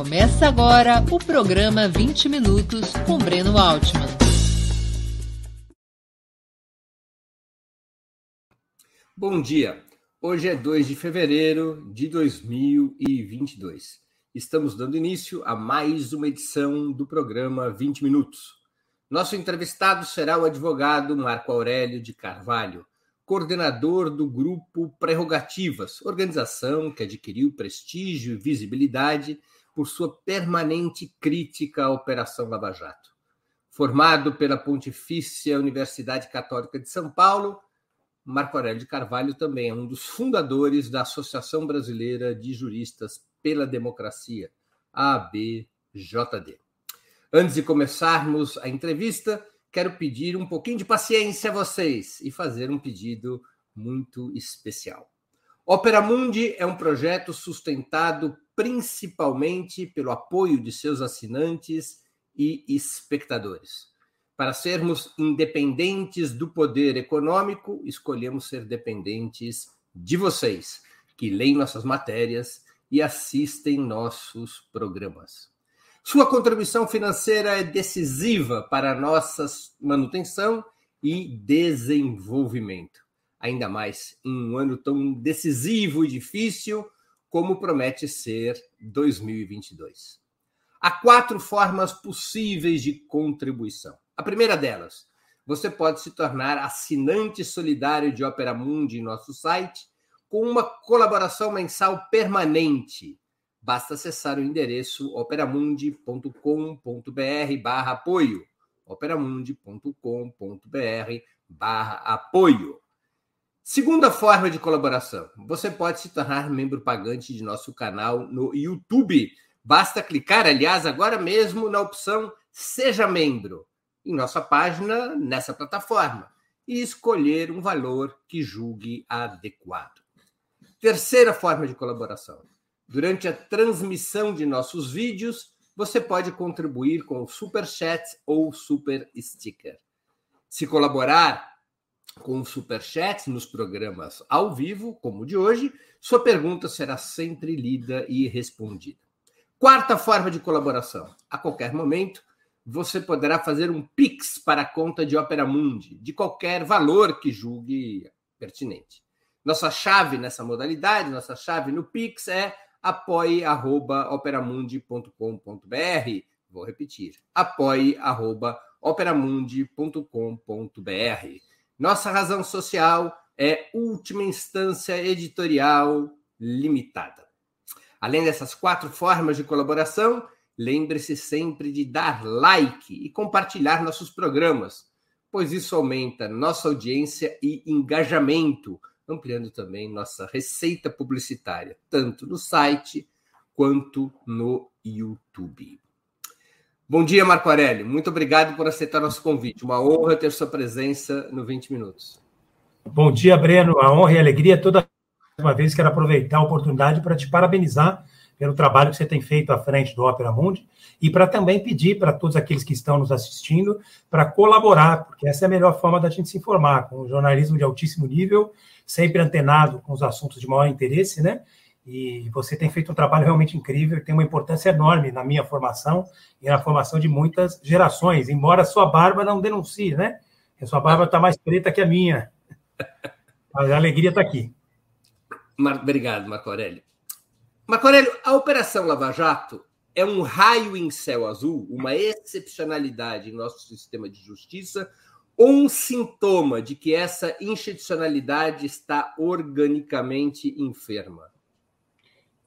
Começa agora o programa 20 Minutos com Breno Altman. Bom dia. Hoje é 2 de fevereiro de 2022. Estamos dando início a mais uma edição do programa 20 Minutos. Nosso entrevistado será o advogado Marco Aurélio de Carvalho, coordenador do grupo Prerrogativas, organização que adquiriu prestígio e visibilidade por sua permanente crítica à Operação Lava Jato. Formado pela Pontifícia Universidade Católica de São Paulo, Marco Aurélio de Carvalho também é um dos fundadores da Associação Brasileira de Juristas pela Democracia, ABJD. Antes de começarmos a entrevista, quero pedir um pouquinho de paciência a vocês e fazer um pedido muito especial. Opera Mundi é um projeto sustentado principalmente pelo apoio de seus assinantes e espectadores. Para sermos independentes do poder econômico, escolhemos ser dependentes de vocês, que leem nossas matérias e assistem nossos programas. Sua contribuição financeira é decisiva para a nossa manutenção e desenvolvimento, ainda mais em um ano tão decisivo e difícil como promete ser 2022. Há quatro formas possíveis de contribuição. A primeira delas, você pode se tornar assinante solidário de Opera Mundi em nosso site com uma colaboração mensal permanente. Basta acessar o endereço operamundi.com.br barra apoio. operamundi.com.br barra apoio. Segunda forma de colaboração, você pode se tornar membro pagante de nosso canal no YouTube. Basta clicar, aliás, agora mesmo na opção Seja Membro em nossa página nessa plataforma e escolher um valor que julgue adequado. Terceira forma de colaboração. Durante a transmissão de nossos vídeos, você pode contribuir com Super Chat ou Super Sticker. Se colaborar com o Super Chat nos programas ao vivo, como o de hoje, sua pergunta será sempre lida e respondida. Quarta forma de colaboração. A qualquer momento, você poderá fazer um Pix para a conta de Opera Mundi, de qualquer valor que julgue pertinente. Nossa chave nessa modalidade, nossa chave no Pix é apoie.operamundi.com.br. Vou repetir: apoie.operamundi.com.br. Nossa razão social é última instância editorial limitada. Além dessas quatro formas de colaboração, lembre-se sempre de dar like e compartilhar nossos programas, pois isso aumenta nossa audiência e engajamento, ampliando também nossa receita publicitária, tanto no site quanto no YouTube. Bom dia, Marco Aurélio. Muito obrigado por aceitar nosso convite. Uma honra ter sua presença no 20 Minutos. Bom dia, Breno. A honra e a alegria toda uma vez quero aproveitar a oportunidade para te parabenizar pelo trabalho que você tem feito à frente do Opera Mundi e para também pedir para todos aqueles que estão nos assistindo para colaborar, porque essa é a melhor forma da gente se informar, com jornalismo de altíssimo nível, sempre antenado com os assuntos de maior interesse, né? E você tem feito um trabalho realmente incrível e tem uma importância enorme na minha formação e na formação de muitas gerações, embora sua barba não denuncie, né? A sua barba está mais preta que a minha. Mas a alegria está aqui. Obrigado, Marco Aurélio. Marco Aurélio, a Operação Lava Jato é um raio em céu azul, uma excepcionalidade em nosso sistema de justiça, ou um sintoma de que essa institucionalidade está organicamente enferma?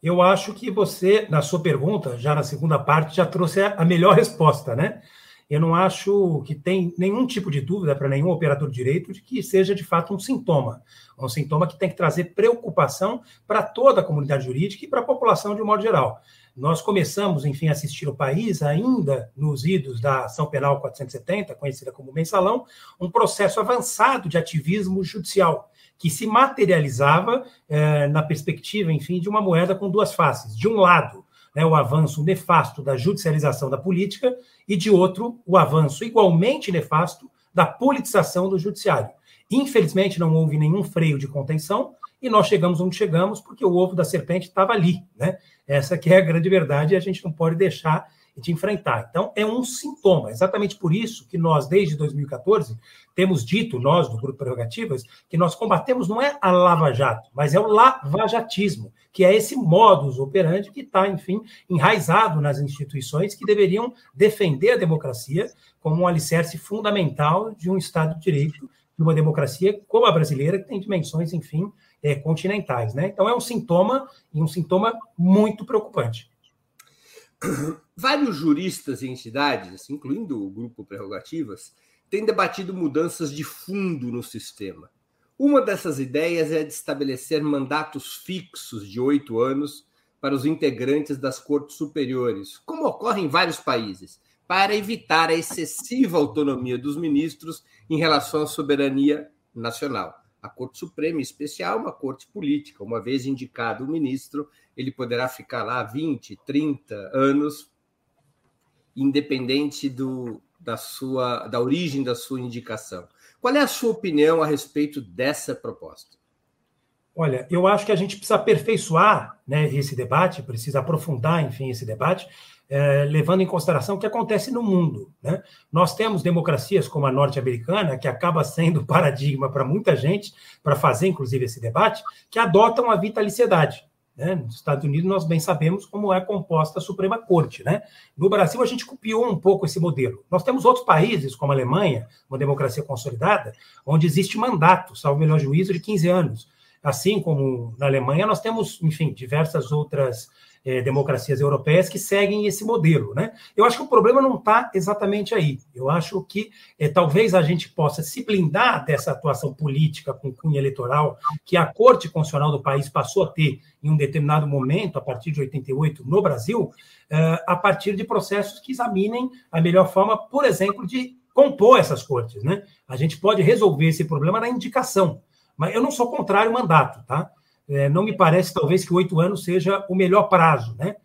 Eu acho que você, na sua pergunta, já na segunda parte, já trouxe a melhor resposta, né? Eu não acho que tem nenhum tipo de dúvida para nenhum operador de direito de que seja de fato um sintoma. Um sintoma que tem que trazer preocupação para toda a comunidade jurídica e para a população de um modo geral. Nós começamos, enfim, a assistir o país ainda nos idos da ação penal 470, conhecida como mensalão, um processo avançado de ativismo judicial que se materializava eh, na perspectiva, enfim, de uma moeda com duas faces. De um lado, né, o avanço nefasto da judicialização da política e, de outro, o avanço igualmente nefasto da politização do judiciário. Infelizmente, não houve nenhum freio de contenção e nós chegamos onde chegamos porque o ovo da serpente estava ali. Né? Essa que é a grande verdade e a gente não pode deixar de enfrentar. Então, é um sintoma. Exatamente por isso que nós, desde 2014, temos dito, nós do Grupo Prerrogativas, que nós combatemos não é a lava-jato, mas é o lavajatismo, que é esse modus operandi que está, enfim, enraizado nas instituições que deveriam defender a democracia como um alicerce fundamental de um Estado de Direito, de uma democracia como a brasileira, que tem dimensões, enfim, é, continentais. Né? Então, é um sintoma, e um sintoma muito preocupante. Vários juristas e entidades, incluindo o Grupo Prerrogativas, têm debatido mudanças de fundo no sistema. Uma dessas ideias é de estabelecer mandatos fixos de oito anos para os integrantes das cortes superiores, como ocorre em vários países, para evitar a excessiva autonomia dos ministros em relação à soberania nacional. A Corte Suprema, em especial, é uma corte política. Uma vez indicado o ministro, ele poderá ficar lá 20, 30 anos, independente do, da, sua, da origem da sua indicação. Qual é a sua opinião a respeito dessa proposta? Olha, eu acho que a gente precisa aperfeiçoar né, esse debate, precisa aprofundar, enfim, esse debate, é, levando em consideração o que acontece no mundo. Né? Nós temos democracias como a norte-americana, que acaba sendo paradigma para muita gente, para fazer, inclusive, esse debate, que adotam a vitaliciedade. Né? Nos Estados Unidos, nós bem sabemos como é composta a Suprema Corte. Né? No Brasil, a gente copiou um pouco esse modelo. Nós temos outros países, como a Alemanha, uma democracia consolidada, onde existe mandato, salvo melhor juízo, de 15 anos. Assim como na Alemanha, nós temos, enfim, diversas outras é, democracias europeias que seguem esse modelo. Né? Eu acho que o problema não está exatamente aí. Eu acho que é, talvez a gente possa se blindar dessa atuação política com cunho eleitoral que a Corte Constitucional do país passou a ter em um determinado momento, a partir de 88, no Brasil, é, a partir de processos que examinem a melhor forma, por exemplo, de compor essas cortes. Né? A gente pode resolver esse problema na indicação. Mas eu não sou contrário ao mandato, tá? É, não me parece, talvez, que oito anos seja o melhor prazo, né?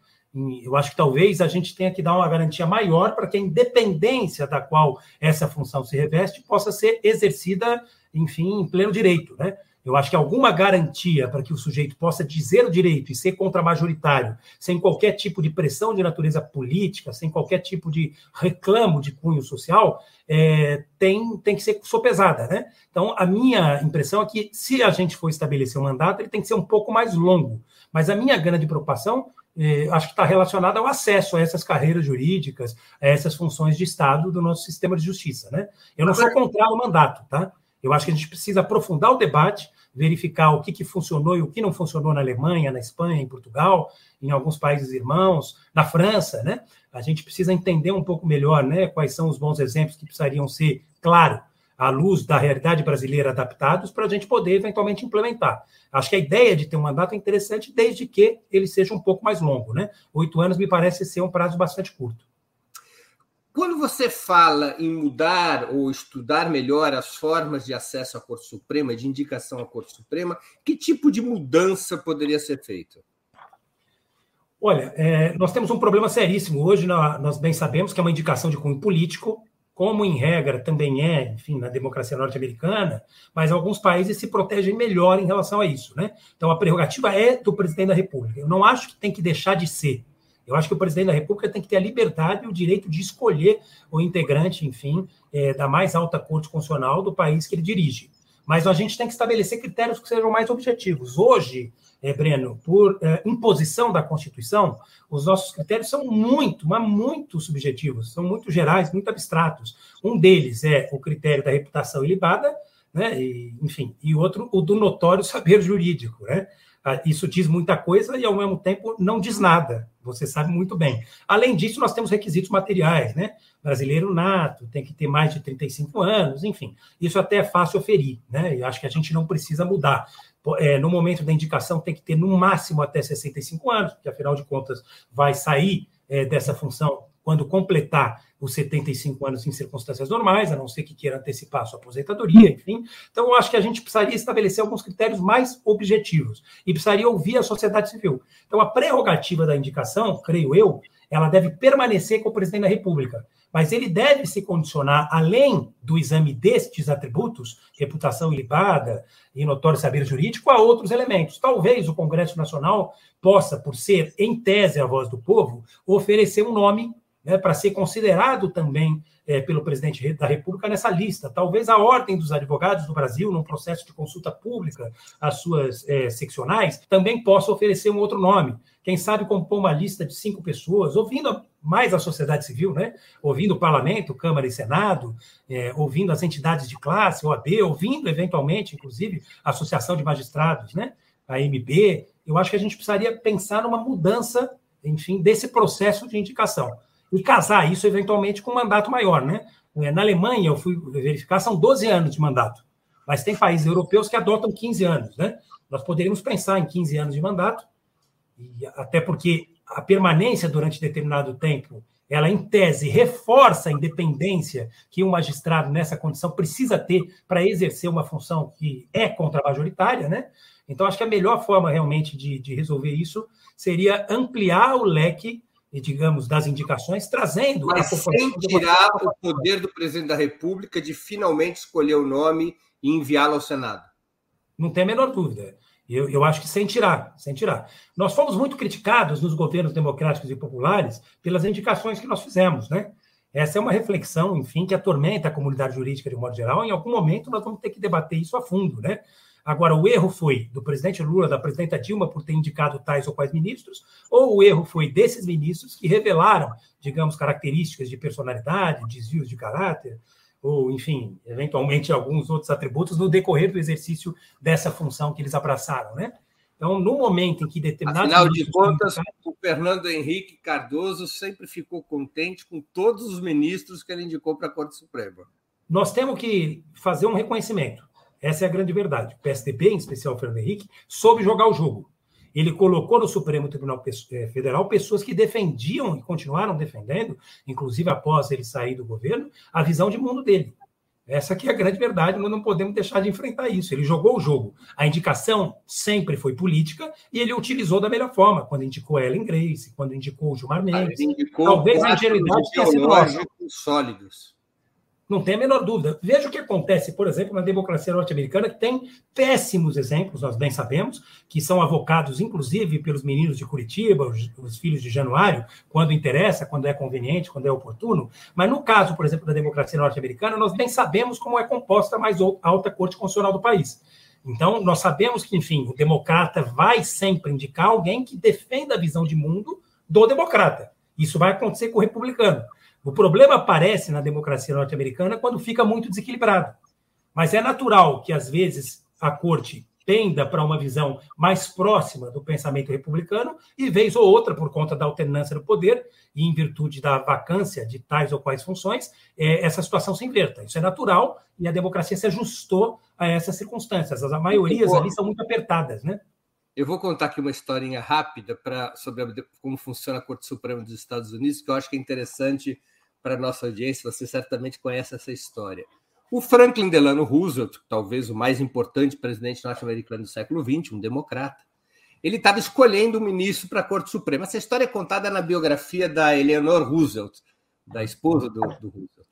Eu acho que talvez a gente tenha que dar uma garantia maior para que a independência da qual essa função se reveste possa ser exercida, enfim, em pleno direito, né? Eu acho que alguma garantia para que o sujeito possa dizer o direito e ser contramajoritário, sem qualquer tipo de pressão de natureza política, sem qualquer tipo de reclamo de cunho social, é, tem, tem que ser sopesada. Né? Então, a minha impressão é que, se a gente for estabelecer um mandato, ele tem que ser um pouco mais longo. Mas a minha grande preocupação é, acho que está relacionada ao acesso a essas carreiras jurídicas, a essas funções de Estado do nosso sistema de justiça. Né? Eu não sou contra o mandato, tá? Eu acho que a gente precisa aprofundar o debate, verificar o que, que funcionou e o que não funcionou na Alemanha, na Espanha, em Portugal, em alguns países irmãos, na França, né? A gente precisa entender um pouco melhor, né, quais são os bons exemplos que precisariam ser, claro, à luz da realidade brasileira adaptados para a gente poder eventualmente implementar. Acho que a ideia de ter um mandato é interessante desde que ele seja um pouco mais longo, né? Oito anos me parece ser um prazo bastante curto. Quando você fala em mudar ou estudar melhor as formas de acesso à Corte Suprema, de indicação à Corte Suprema, que tipo de mudança poderia ser feita? Olha, é, nós temos um problema seríssimo. Hoje nós bem sabemos que é uma indicação de cunho político, como em regra também é, enfim, na democracia norte-americana, mas alguns países se protegem melhor em relação a isso, né? Então a prerrogativa é do presidente da República. Eu não acho que tem que deixar de ser. Eu acho que o presidente da República tem que ter a liberdade e o direito de escolher o integrante, enfim, é, da mais alta corte constitucional do país que ele dirige. Mas a gente tem que estabelecer critérios que sejam mais objetivos. Hoje, é, Breno, por é, imposição da Constituição, os nossos critérios são muito, mas muito subjetivos, são muito gerais, muito abstratos. Um deles é o critério da reputação ilibada, né, e, enfim, e outro, o do notório saber jurídico, né? Ah, isso diz muita coisa e, ao mesmo tempo, não diz nada. Você sabe muito bem. Além disso, nós temos requisitos materiais, né? Brasileiro nato, tem que ter mais de 35 anos, enfim. Isso até é fácil oferir, né? E acho que a gente não precisa mudar. É, no momento da indicação, tem que ter no máximo até 65 anos, porque afinal de contas vai sair é, dessa função quando completar os 75 anos em circunstâncias normais, a não ser que queira antecipar a sua aposentadoria, enfim. Então, eu acho que a gente precisaria estabelecer alguns critérios mais objetivos e precisaria ouvir a sociedade civil. Então, a prerrogativa da indicação, creio eu, ela deve permanecer com o presidente da República. Mas ele deve se condicionar, além do exame destes atributos, reputação ilibada e notório saber jurídico, a outros elementos. Talvez o Congresso Nacional possa, por ser, em tese, a voz do povo, oferecer um nome né, para ser considerado também é, pelo presidente da República nessa lista. Talvez a Ordem dos Advogados do Brasil, num processo de consulta pública às suas é, seccionais, também possa oferecer um outro nome. Quem sabe compor uma lista de cinco pessoas, ouvindo mais a sociedade civil, né? ouvindo o parlamento, Câmara e Senado, é, ouvindo as entidades de classe, OAB, ouvindo eventualmente, inclusive, a Associação de Magistrados, né? a MB. Eu acho que a gente precisaria pensar numa mudança, enfim, desse processo de indicação e casar isso eventualmente com um mandato maior, né? É, na Alemanha, eu fui verificar, são 12 anos de mandato, mas tem países europeus que adotam 15 anos, né? Nós poderíamos pensar em 15 anos de mandato, até porque a permanência durante determinado tempo, ela, em tese, reforça a independência que um magistrado nessa condição precisa ter para exercer uma função que é contra-majoritária, né? Então, acho que a melhor forma realmente de, de resolver isso seria ampliar o leque e, digamos, das indicações, trazendo Mas sem tirar o poder do presidente da República de finalmente escolher o nome e enviá-lo ao Senado. Não tem a menor dúvida. Eu, eu acho que sem tirar, sem tirar. Nós fomos muito criticados nos governos democráticos e populares pelas indicações que nós fizemos, né? Essa é uma reflexão, enfim, que atormenta a comunidade jurídica de modo geral. Em algum momento nós vamos ter que debater isso a fundo, né? Agora, o erro foi do presidente Lula, da presidenta Dilma, por ter indicado tais ou quais ministros, ou o erro foi desses ministros que revelaram, digamos, características de personalidade, desvios de caráter, ou, enfim, eventualmente alguns outros atributos no decorrer do exercício dessa função que eles abraçaram, né? Então, no momento em que determinados. Afinal de contas, o Fernando Henrique Cardoso sempre ficou contente com todos os ministros que ele indicou para a Corte Suprema. Nós temos que fazer um reconhecimento. Essa é a grande verdade. O PSDB, em especial o Fernando Henrique, soube jogar o jogo. Ele colocou no Supremo Tribunal eh, Federal pessoas que defendiam e continuaram defendendo, inclusive após ele sair do governo, a visão de mundo dele. Essa aqui é a grande verdade, nós não podemos deixar de enfrentar isso. Ele jogou o jogo. A indicação sempre foi política e ele utilizou da melhor forma, quando indicou Ellen Grace, quando indicou o Gilmar Mendes. Talvez a ingenuidade tenha sido sólidos. Não tem a menor dúvida. Veja o que acontece, por exemplo, na democracia norte-americana, que tem péssimos exemplos, nós bem sabemos, que são avocados, inclusive, pelos meninos de Curitiba, os, os, filhos de Januário, quando interessa, quando é conveniente, quando é oportuno. Mas no caso, por exemplo, da democracia norte-americana, nós bem sabemos como é composta a mais alta corte constitucional do país. Então, nós sabemos que, enfim, o democrata vai sempre indicar alguém que defenda a visão de mundo do democrata. Isso vai acontecer com o republicano. O problema aparece na democracia norte-americana quando fica muito desequilibrado. Mas é natural que, às vezes, a corte tenda para uma visão mais próxima do pensamento republicano e, vez ou outra, por conta da alternância do poder e em virtude da vacância de tais ou quais funções, é, essa situação se inverta. Isso é natural e a democracia se ajustou a essas circunstâncias. As maiorias ali são muito apertadas, né? Eu vou contar aqui uma historinha rápida sobre a, como funciona a Corte Suprema dos Estados Unidos, que eu acho que é interessante para a nossa audiência, você certamente conhece essa história. O Franklin Delano Roosevelt, talvez o mais importante presidente norte-americano do século XX, um democrata, ele estava escolhendo um ministro para a Corte Suprema. Essa história é contada na biografia da Eleanor Roosevelt, da esposa do, do Roosevelt.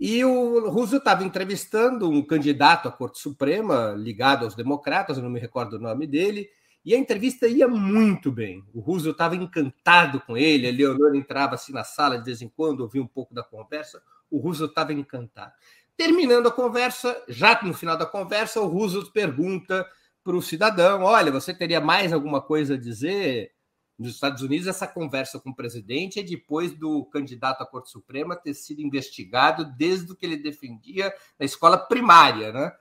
E o Roosevelt estava entrevistando um candidato à Corte Suprema ligado aos democratas, não me recordo o nome dele, e a entrevista ia muito bem. O Roosevelt estava encantado com ele, a Leonor entrava assim na sala de vez em quando, ouvia um pouco da conversa. O Roosevelt estava encantado. Terminando a conversa, já no final da conversa, o Roosevelt pergunta para o cidadão: Olha, você teria mais alguma coisa a dizer? Nos Estados Unidos, essa conversa com o presidente é depois do candidato à Corte Suprema ter sido investigado desde o que ele defendia na escola primária, né?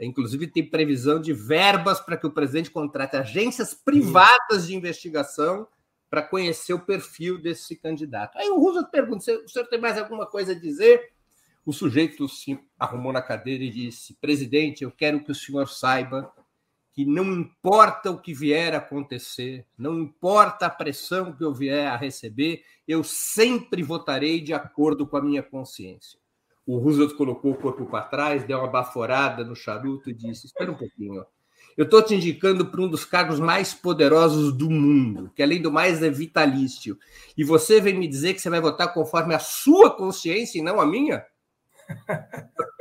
Inclusive, tem previsão de verbas para que o presidente contrate agências privadas de investigação para conhecer o perfil desse candidato. Aí o Roosevelt pergunta: o senhor tem mais alguma coisa a dizer? O sujeito se arrumou na cadeira e disse: presidente, eu quero que o senhor saiba que não importa o que vier a acontecer, não importa a pressão que eu vier a receber, eu sempre votarei de acordo com a minha consciência. O Roosevelt colocou o corpo para trás, deu uma baforada no charuto e disse: Espera um pouquinho. Eu estou te indicando para um dos cargos mais poderosos do mundo, que além do mais é vitalício. E você vem me dizer que você vai votar conforme a sua consciência e não a minha?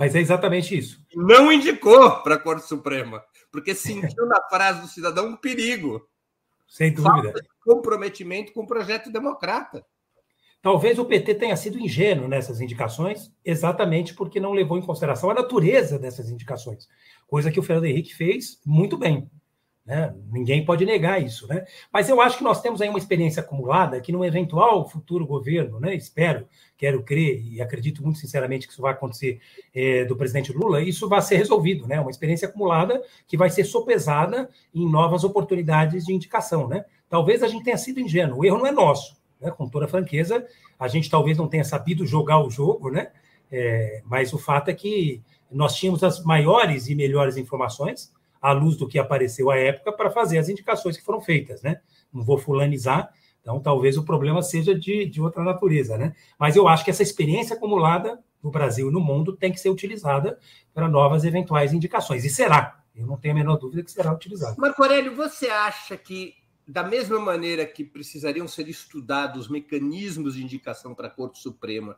Mas é exatamente isso. Não indicou para a Corte Suprema, porque sentiu na frase do cidadão um perigo. Sem dúvida. Falta de comprometimento com o projeto democrata. Talvez o PT tenha sido ingênuo nessas indicações, exatamente porque não levou em consideração a natureza dessas indicações, coisa que o Fernando Henrique fez muito bem. Né? Ninguém pode negar isso. Né? Mas eu acho que nós temos aí uma experiência acumulada que, num eventual futuro governo, né, espero, quero crer e acredito muito sinceramente que isso vai acontecer é, do presidente Lula, isso vai ser resolvido. Né? Uma experiência acumulada que vai ser sopesada em novas oportunidades de indicação. Né? Talvez a gente tenha sido ingênuo, o erro não é nosso né, com toda franqueza. A gente talvez não tenha sabido jogar o jogo, né? É, mas o fato é que nós tínhamos as maiores e melhores informações, à luz do que apareceu à época, para fazer as indicações que foram feitas, né? Não vou fulanizar, então talvez o problema seja de, de outra natureza, né? Mas eu acho que essa experiência acumulada no Brasil e no mundo tem que ser utilizada para novas eventuais indicações. E será. Eu não tenho a menor dúvida que será utilizada. Marco Aurélio, você acha que da mesma maneira que precisariam ser estudados mecanismos de indicação para a Corte Suprema,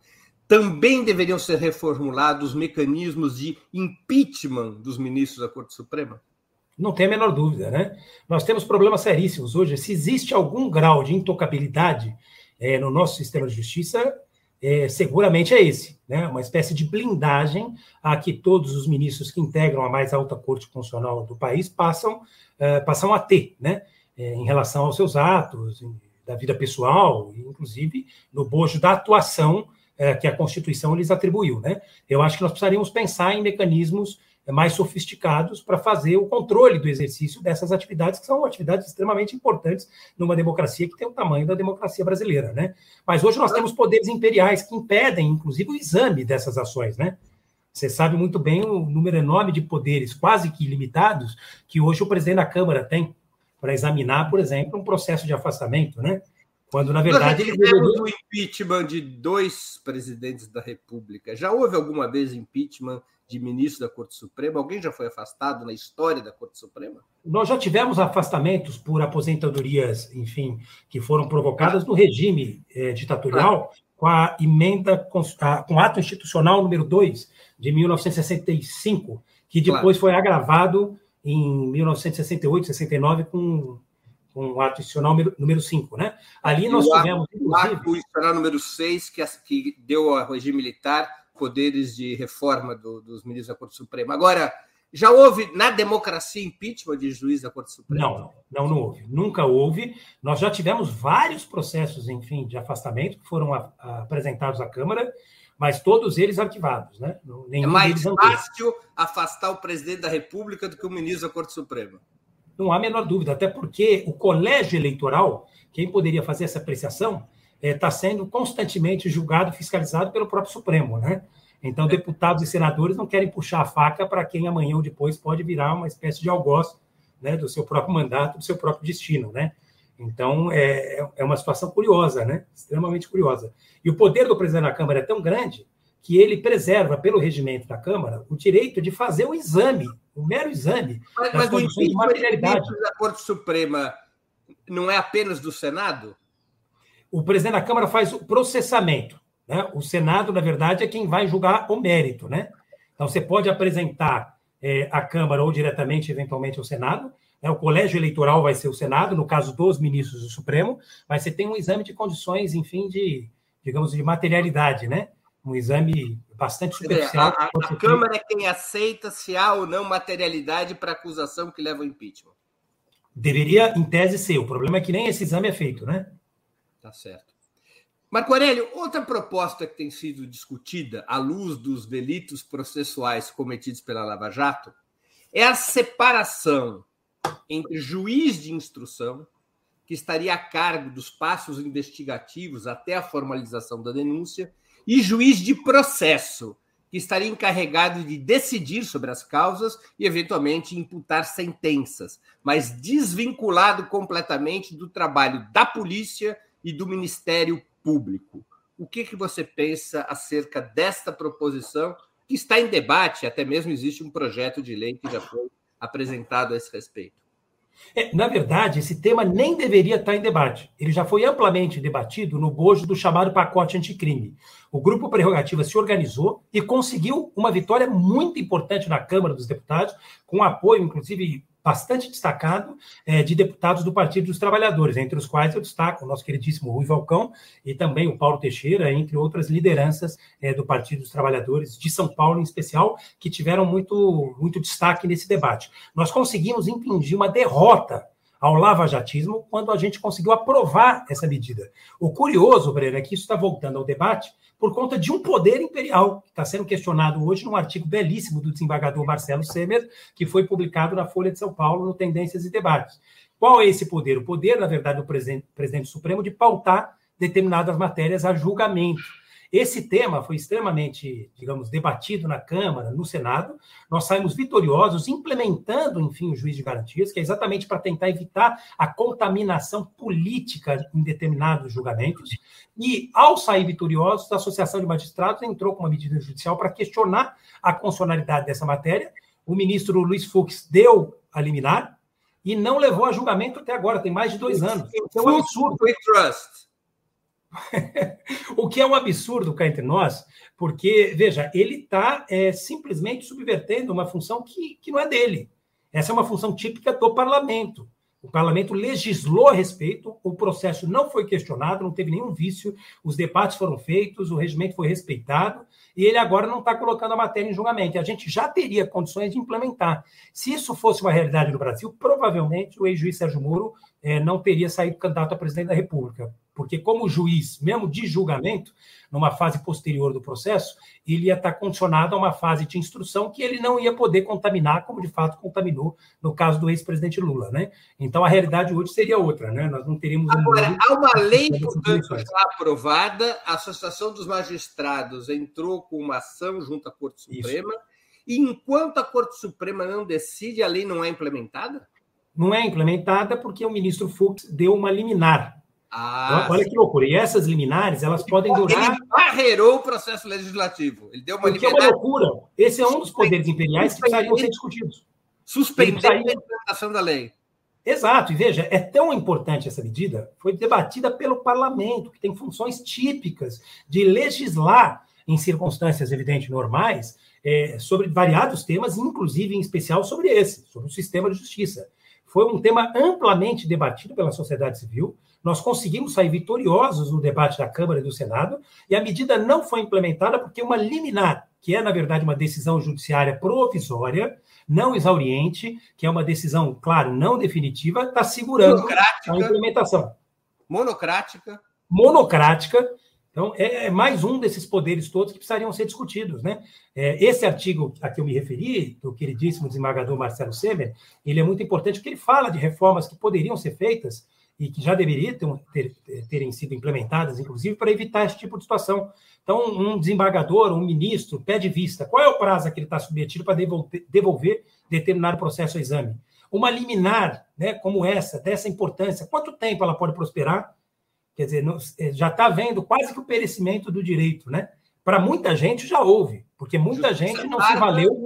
também deveriam ser reformulados mecanismos de impeachment dos ministros da Corte Suprema? Não tem a menor dúvida, né? Nós temos problemas seríssimos hoje. Se existe algum grau de intocabilidade é, no nosso sistema de justiça, é, seguramente é esse, né? Uma espécie de blindagem a que todos os ministros que integram a mais alta corte constitucional do país passam, é, passam a ter, né? é, em relação aos seus atos, da vida pessoal, inclusive no bojo da atuação é, que a Constituição lhes atribuiu. Né? Eu acho que nós precisaríamos pensar em mecanismos mais sofisticados para fazer o controle do exercício dessas atividades, que são atividades extremamente importantes numa democracia que tem o tamanho da democracia brasileira. Né? Mas hoje nós temos poderes imperiais que impedem, inclusive, o exame dessas ações. Né? Você sabe muito bem o número enorme de poderes, quase que ilimitados, que hoje o presidente da Câmara tem para examinar, por exemplo, um processo de afastamento, né? Quando, na verdade, ele tivemos o impeachment de dois presidentes da República. Já houve alguma vez impeachment de ministro da Corte Suprema? Alguém já foi afastado na história da Corte Suprema? Nós já tivemos afastamentos por aposentadorias, enfim, que foram provocadas no regime eh, ditatorial, ah. com a emenda, com, a, com o ato institucional número 2 de 1965, que depois claro. foi agravado em 1968, 69, com, com o ato institucional número 5, né? Ali nós o tivemos. O ato institucional número 6, que, que deu ao regime militar poderes de reforma do, dos ministros da Corte Suprema. Agora, já houve na democracia impeachment de juiz da Corte Suprema? Não, não, não houve. Nunca houve. Nós já tivemos vários processos, enfim, de afastamento que foram a, a, apresentados à Câmara mas todos eles arquivados, né? Nenhum é mais fácil afastar o presidente da República do que o ministro da Corte Suprema. Não há a menor dúvida, até porque o colégio eleitoral, quem poderia fazer essa apreciação, está é, sendo constantemente julgado, fiscalizado pelo próprio Supremo, né? Então, deputados e senadores não querem puxar a faca para quem amanhã ou depois pode virar uma espécie de algoz né, do seu próprio mandato, do seu próprio destino, né? Então, é, é uma situação curiosa, né? Extremamente curiosa. E o poder do presidente da Câmara é tão grande que ele preserva, pelo regimento da Câmara, o direito de fazer o exame, o mero exame mas, das mas de materialidade. da Corte Suprema não é apenas do Senado? O presidente da Câmara faz o processamento. Né? O Senado, na verdade, é quem vai julgar o mérito. Né? Então, você pode apresentar é, à Câmara ou diretamente, eventualmente, ao Senado, né? O colégio eleitoral vai ser o Senado, no caso dos ministros do Supremo, mas você tem um exame de condições, enfim, de, digamos, de materialidade, né? Um exame bastante superficial. A, a, a Câmara é quem aceita se há ou não materialidade para a acusação que leva ao impeachment. Deveria, em tese, ser. O problema é que nem esse exame é feito, né? Tá certo. Marco Aurélio, outra proposta que tem sido discutida à luz dos delitos processuais cometidos pela Lava Jato é a separação entre juiz de instrução, que estaria a cargo dos passos investigativos até a formalização da denúncia, e juiz de processo, que estaria encarregado de decidir sobre as causas e, eventualmente, imputar sentenças, mas desvinculado completamente do trabalho da polícia e do Ministério Público. O que, que você pensa acerca desta proposição, que está em debate, até mesmo existe um projeto de lei que já foi apresentado a esse respeito? É, na verdade, esse tema nem deveria estar em debate. Ele já foi amplamente debatido no bojo do chamado pacote anticrime. O grupo Prerrogativa se organizou e conseguiu uma vitória muito importante na Câmara dos Deputados, com apoio, inclusive, bastante destacado é, de deputados do Partido dos Trabalhadores, entre os quais eu destaco o nosso queridíssimo Rui Valcão e também o Paulo Teixeira, entre outras lideranças é, do Partido dos Trabalhadores de São Paulo, em especial, que tiveram muito, muito destaque nesse debate. Nós conseguimos impingir uma derrota ao lavajatismo quando a gente conseguiu aprovar essa medida. O curioso, Breno, é que isso está voltando ao debate por conta de um poder imperial, que está sendo questionado hoje num artigo belíssimo do desembargador Marcelo Semer, que foi publicado na Folha de São Paulo no Tendências e Debates. Qual é esse poder? O poder, na verdade, do presidente, presidente Supremo de pautar determinadas matérias a julgamento. Esse tema foi extremamente, digamos, debatido na Câmara, no Senado. Nós saímos vitoriosos, implementando, enfim, o juiz de garantias, que é exatamente para tentar evitar a contaminação política em determinados julgamentos. E, ao sair vitoriosos, a Associação de Magistrados entrou com uma medida judicial para questionar a constitucionalidade dessa matéria. O ministro Luiz Fux deu a liminar e não levou a julgamento até agora, tem mais de dois anos. É um absurdo. Trust. o que é um absurdo cá entre nós, porque, veja, ele está é, simplesmente subvertendo uma função que, que não é dele. Essa é uma função típica do parlamento. O parlamento legislou a respeito, o processo não foi questionado, não teve nenhum vício, os debates foram feitos, o regimento foi respeitado, e ele agora não está colocando a matéria em julgamento. A gente já teria condições de implementar. Se isso fosse uma realidade no Brasil, provavelmente o ex-juiz Sérgio Moro é, não teria saído candidato a presidente da República porque como juiz, mesmo de julgamento, numa fase posterior do processo, ele ia estar condicionado a uma fase de instrução que ele não ia poder contaminar, como de fato contaminou no caso do ex-presidente Lula, né? Então a realidade hoje seria outra, né? Nós não teríamos agora um... há uma lei portanto já aprovada, a Associação dos Magistrados entrou com uma ação junto à Corte Suprema. Isso. E enquanto a Corte Suprema não decide, a lei não é implementada? Não é implementada porque o ministro Fux deu uma liminar ah, Olha que loucura. E essas liminares, elas podem durar. Ele barreirou o processo legislativo. Ele deu uma Porque liberdade. é uma loucura. Esse é um dos poderes imperiais que precisariam ser discutidos. Suspender precisaria... a implementação da lei. Exato, e veja, é tão importante essa medida, foi debatida pelo parlamento, que tem funções típicas de legislar em circunstâncias evidentes normais é, sobre variados temas, inclusive em especial sobre esse, sobre o sistema de justiça. Foi um tema amplamente debatido pela sociedade civil, nós conseguimos sair vitoriosos no debate da Câmara e do Senado, e a medida não foi implementada porque uma liminar, que é, na verdade, uma decisão judiciária provisória, não exauriente, que é uma decisão, claro, não definitiva, está segurando a implementação. Monocrática. Monocrática. Então, é, é mais um desses poderes todos que precisariam ser discutidos. Né? É, esse artigo a que eu me referi, do queridíssimo desembargador Marcelo Semer, ele é muito importante porque ele fala de reformas que poderiam ser feitas e que já deveriam ter, ter, terem sido implementadas, inclusive, para evitar esse tipo de situação. Então, um desembargador, um ministro, pede vista. Qual é o prazo a que ele está submetido para devolver, devolver determinado processo ao exame? Uma liminar, né, como essa, dessa importância, quanto tempo ela pode prosperar? Quer dizer, eh, já está vendo quase que o perecimento do direito, né? Para muita gente já houve, porque muita justiça gente não se valeu.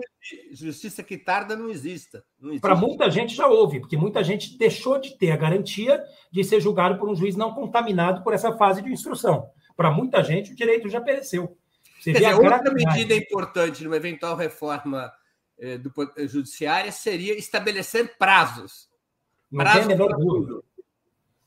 Justiça que tarda não existe. Para muita gente já houve, porque muita gente deixou de ter a garantia de ser julgado por um juiz não contaminado por essa fase de instrução. Para muita gente, o direito já pereceu. Você Quer dizer, outra medida importante numa eventual reforma eh, do judiciária seria estabelecer prazos. Não tem a menor dúvida.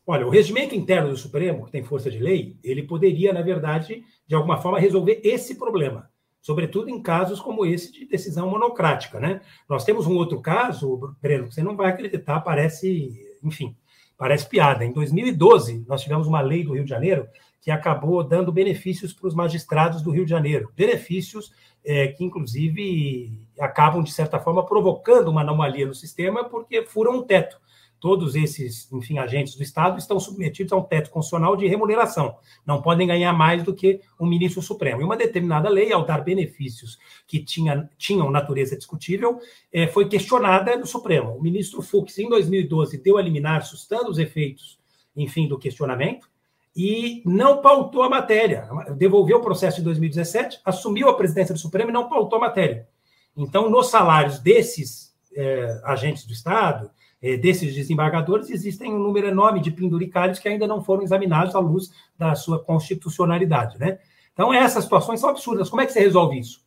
Olha, o regimento interno do Supremo, que tem força de lei, ele poderia, na verdade, de alguma forma, resolver esse problema, sobretudo em casos como esse de decisão monocrática. Né? Nós temos um outro caso, Breno, que você não vai acreditar, parece, enfim, parece piada. Em 2012, nós tivemos uma lei do Rio de Janeiro que acabou dando benefícios para os magistrados do Rio de Janeiro. Benefícios é, que, inclusive, acabam, de certa forma, provocando uma anomalia no sistema porque furam um teto todos esses, enfim, agentes do Estado estão submetidos a um teto constitucional de remuneração. Não podem ganhar mais do que um ministro supremo. E uma determinada lei, ao dar benefícios que tinha, tinham natureza discutível, é, foi questionada no Supremo. O ministro Fux, em 2012, deu a liminar, sustando os efeitos, enfim, do questionamento, e não pautou a matéria. Devolveu o processo em 2017, assumiu a presidência do Supremo e não pautou a matéria. Então, nos salários desses é, agentes do Estado, desses desembargadores, existem um número enorme de penduricários que ainda não foram examinados à luz da sua constitucionalidade. Né? Então, essas situações são absurdas. Como é que você resolve isso?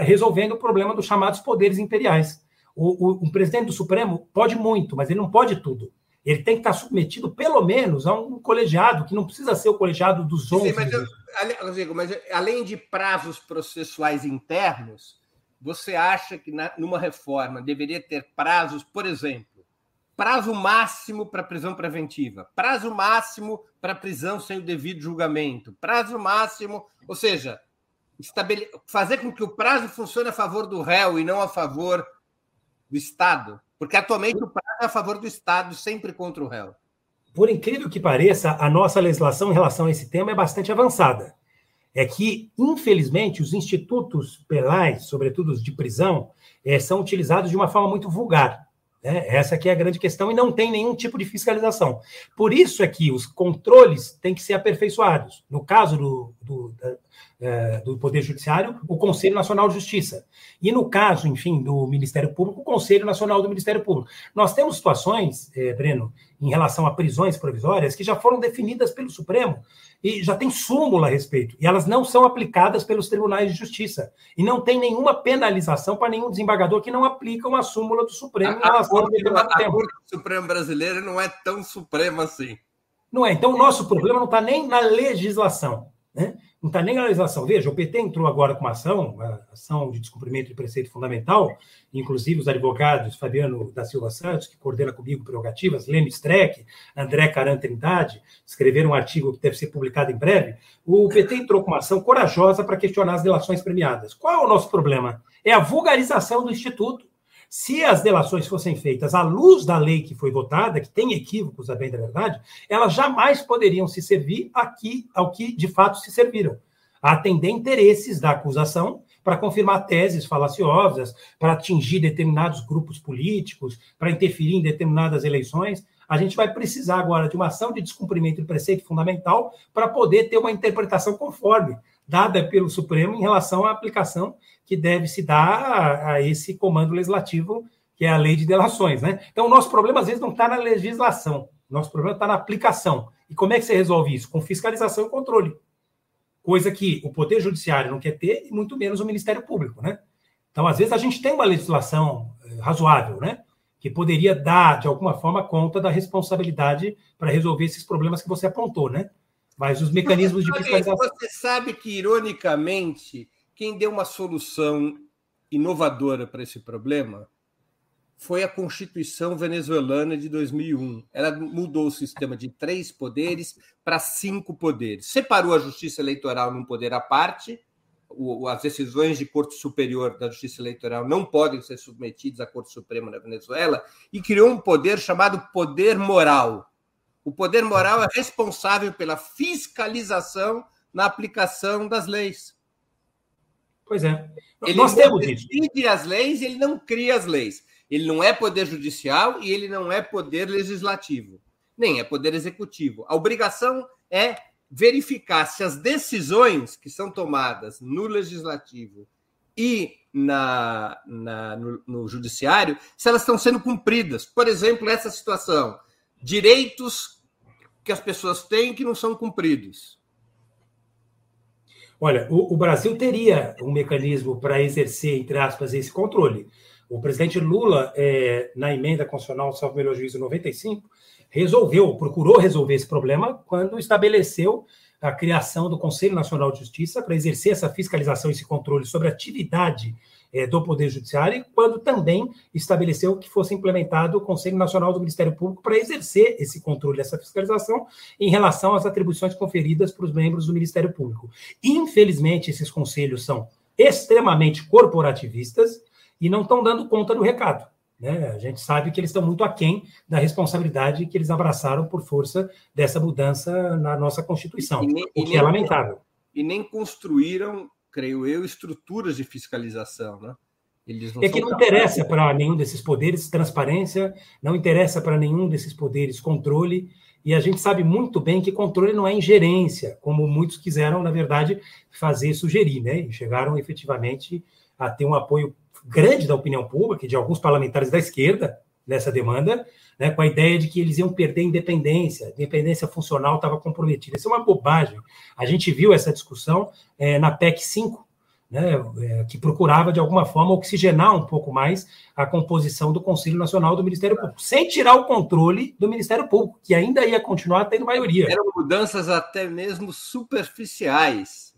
Resolvendo o problema dos chamados poderes imperiais. O, o, o, presidente do Supremo pode muito, mas ele não pode tudo. Ele tem que estar submetido, pelo menos, a um colegiado, que não precisa ser o colegiado dos 11. Sim, mas, eu, Rodrigo, mas além de prazos processuais internos, você acha que na, numa reforma deveria ter prazos, por exemplo, prazo máximo para prisão preventiva, prazo máximo para prisão sem o devido julgamento, prazo máximo, ou seja, estabele... fazer com que o prazo funcione a favor do réu e não a favor do Estado, porque atualmente o prazo é a favor do Estado, sempre contra o réu. Por incrível que pareça, a nossa legislação em relação a esse tema é bastante avançada. É que, infelizmente, os institutos penais, sobretudo os de prisão, é, são utilizados de uma forma muito vulgar. Né? Essa aqui é a grande questão e não tem nenhum tipo de fiscalização. Por isso é que os controles têm que ser aperfeiçoados. No caso do, do, é, do Poder Judiciário, o Conselho Nacional de Justiça. E no caso, enfim, do Ministério Público, o Conselho Nacional do Ministério Público. Nós temos situações, é, Breno, em relação a prisões provisórias que já foram definidas pelo Supremo e já tem súmula a respeito, e elas não são aplicadas pelos tribunais de justiça. E não tem nenhuma penalização para nenhum desembargador que não aplica uma súmula do Supremo a, a, Corte, a, a Corte Suprema Brasileira não é tão suprema assim. Não é. Então, o nosso problema não está nem na legislação. Né? não está nem na legislação. Veja, o PT entrou agora com uma ação, uma ação de descumprimento de preceito fundamental, inclusive os advogados Fabiano da Silva Santos, que coordena comigo prerrogativas, Leme Streck, André Caran Trindade, escreveram um artigo que deve ser publicado em breve. O PT entrou com uma ação corajosa para questionar as delações premiadas. Qual é o nosso problema? É a vulgarização do Instituto. Se as delações fossem feitas à luz da lei que foi votada, que tem equívocos, a bem da verdade, elas jamais poderiam se servir aqui ao que de fato se serviram. A atender interesses da acusação para confirmar teses falaciosas, para atingir determinados grupos políticos, para interferir em determinadas eleições. A gente vai precisar agora de uma ação de descumprimento de preceito fundamental para poder ter uma interpretação conforme dada pelo Supremo em relação à aplicação que deve se dar a, esse comando legislativo, que é a lei de delações. Né? Então, o nosso problema, às vezes, não está na legislação, nosso problema está na aplicação. E como é que você resolve isso? Com fiscalização e controle. Coisa que o Poder Judiciário não quer ter, e muito menos o Ministério Público. Né? Então, às vezes, a gente tem uma legislação eh, razoável, né? que poderia dar, de alguma forma, conta da responsabilidade para resolver esses problemas que você apontou, né? Mas os mecanismos de fiscalização. Você sabe que, ironicamente, quem deu uma solução inovadora para esse problema foi a Constituição venezuelana de 2001. Ela mudou o sistema de três poderes para cinco poderes. Separou a justiça eleitoral num poder à parte. as decisões de Corte Superior da Justiça Eleitoral não podem ser submetidas à Corte Suprema da Venezuela e criou um poder chamado poder moral, o poder moral é responsável pela fiscalização na aplicação das leis. Pois é. Ele Nós temos decide as leis e ele não cria as leis. Ele não é poder judicial e ele não é poder legislativo, nem é poder executivo. A obrigação é verificar se as decisões que são tomadas no legislativo e na, na no, no judiciário, se elas estão sendo cumpridas. Por exemplo, essa situação direitos que as pessoas têm que não são cumpridos. Olha, o, o Brasil teria um mecanismo para exercer, entre aspas, esse controle. O presidente Lula, é, na emenda constitucional, salvo melhor juízo 95, resolveu, procurou resolver esse problema quando estabeleceu a criação do Conselho Nacional de Justiça para exercer essa fiscalização esse controle sobre a atividade do Poder Judiciário, quando também estabeleceu que fosse implementado o Conselho Nacional do Ministério Público para exercer esse controle, essa fiscalização em relação às atribuições conferidas para os membros do Ministério Público. Infelizmente, esses conselhos são extremamente corporativistas e não estão dando conta do recado. Né? A gente sabe que eles estão muito aquém da responsabilidade que eles abraçaram por força dessa mudança na nossa Constituição, nem, o que é lamentável. E nem construíram creio eu, estruturas de fiscalização, né? é que não interessa para nenhum desses poderes transparência, não interessa para nenhum desses poderes controle, e a gente sabe muito bem que controle não é ingerência, como muitos quiseram, na verdade, fazer sugerir, né? E chegaram efetivamente a ter um apoio grande da opinião pública de alguns parlamentares da esquerda nessa demanda, né, com a ideia de que eles iam perder independência, a independência funcional estava comprometida. Isso é uma bobagem. A gente viu essa discussão é, na PEC 5, né, é, que procurava, de alguma forma, oxigenar um pouco mais a composição do Conselho Nacional do Ministério Público, sem tirar o controle do Ministério Público, que ainda ia continuar tendo maioria. Eram mudanças até mesmo superficiais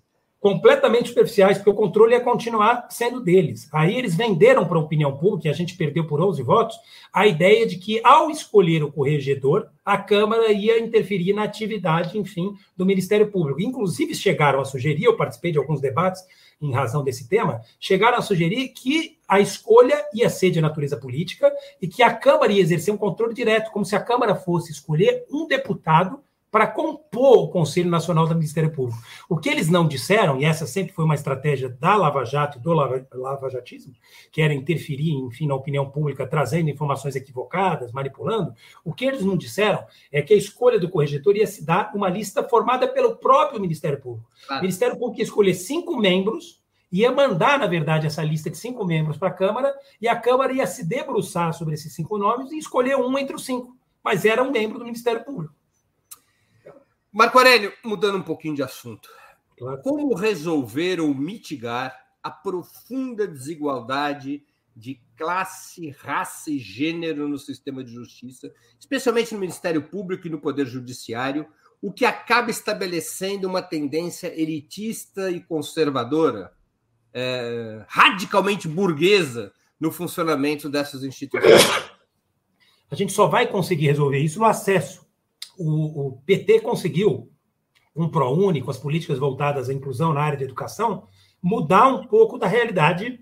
completamente superficiais, porque o controle ia continuar sendo deles. Aí eles venderam para a opinião pública, e a gente perdeu por 11 votos, a ideia de que, ao escolher o corregedor, a Câmara ia interferir na atividade, enfim, do Ministério Público. Inclusive, chegaram a sugerir, eu participei de alguns debates em razão desse tema, chegaram a sugerir que a escolha ia ser de natureza política e que a Câmara ia exercer um controle direto, como se a Câmara fosse escolher um deputado para compor o Conselho Nacional do Ministério Público. O que eles não disseram, e essa sempre foi uma estratégia da Lava Jato e do lava, lavajatismo, que era interferir, enfim, na opinião pública, trazendo informações equivocadas, manipulando, o que eles não disseram é que a escolha do corregedor ia se dar uma lista formada pelo próprio Ministério Público. Claro. O Ministério Público ia escolher cinco membros, ia mandar, na verdade, essa lista de cinco membros para a Câmara, e a Câmara ia se debruçar sobre esses cinco nomes e escolher um entre os cinco, mas era um membro do Ministério Público. Marco Aurélio, mudando um pouquinho de assunto. Como resolver ou mitigar a profunda desigualdade de classe, raça e gênero no sistema de justiça, especialmente no Ministério Público e no Poder Judiciário, o que acaba estabelecendo uma tendência elitista e conservadora, é, radicalmente burguesa no funcionamento dessas instituições? A gente só vai conseguir resolver isso no acesso o, o PT conseguiu, um ProUni, com as políticas voltadas à inclusão na área de educação, mudar um pouco da realidade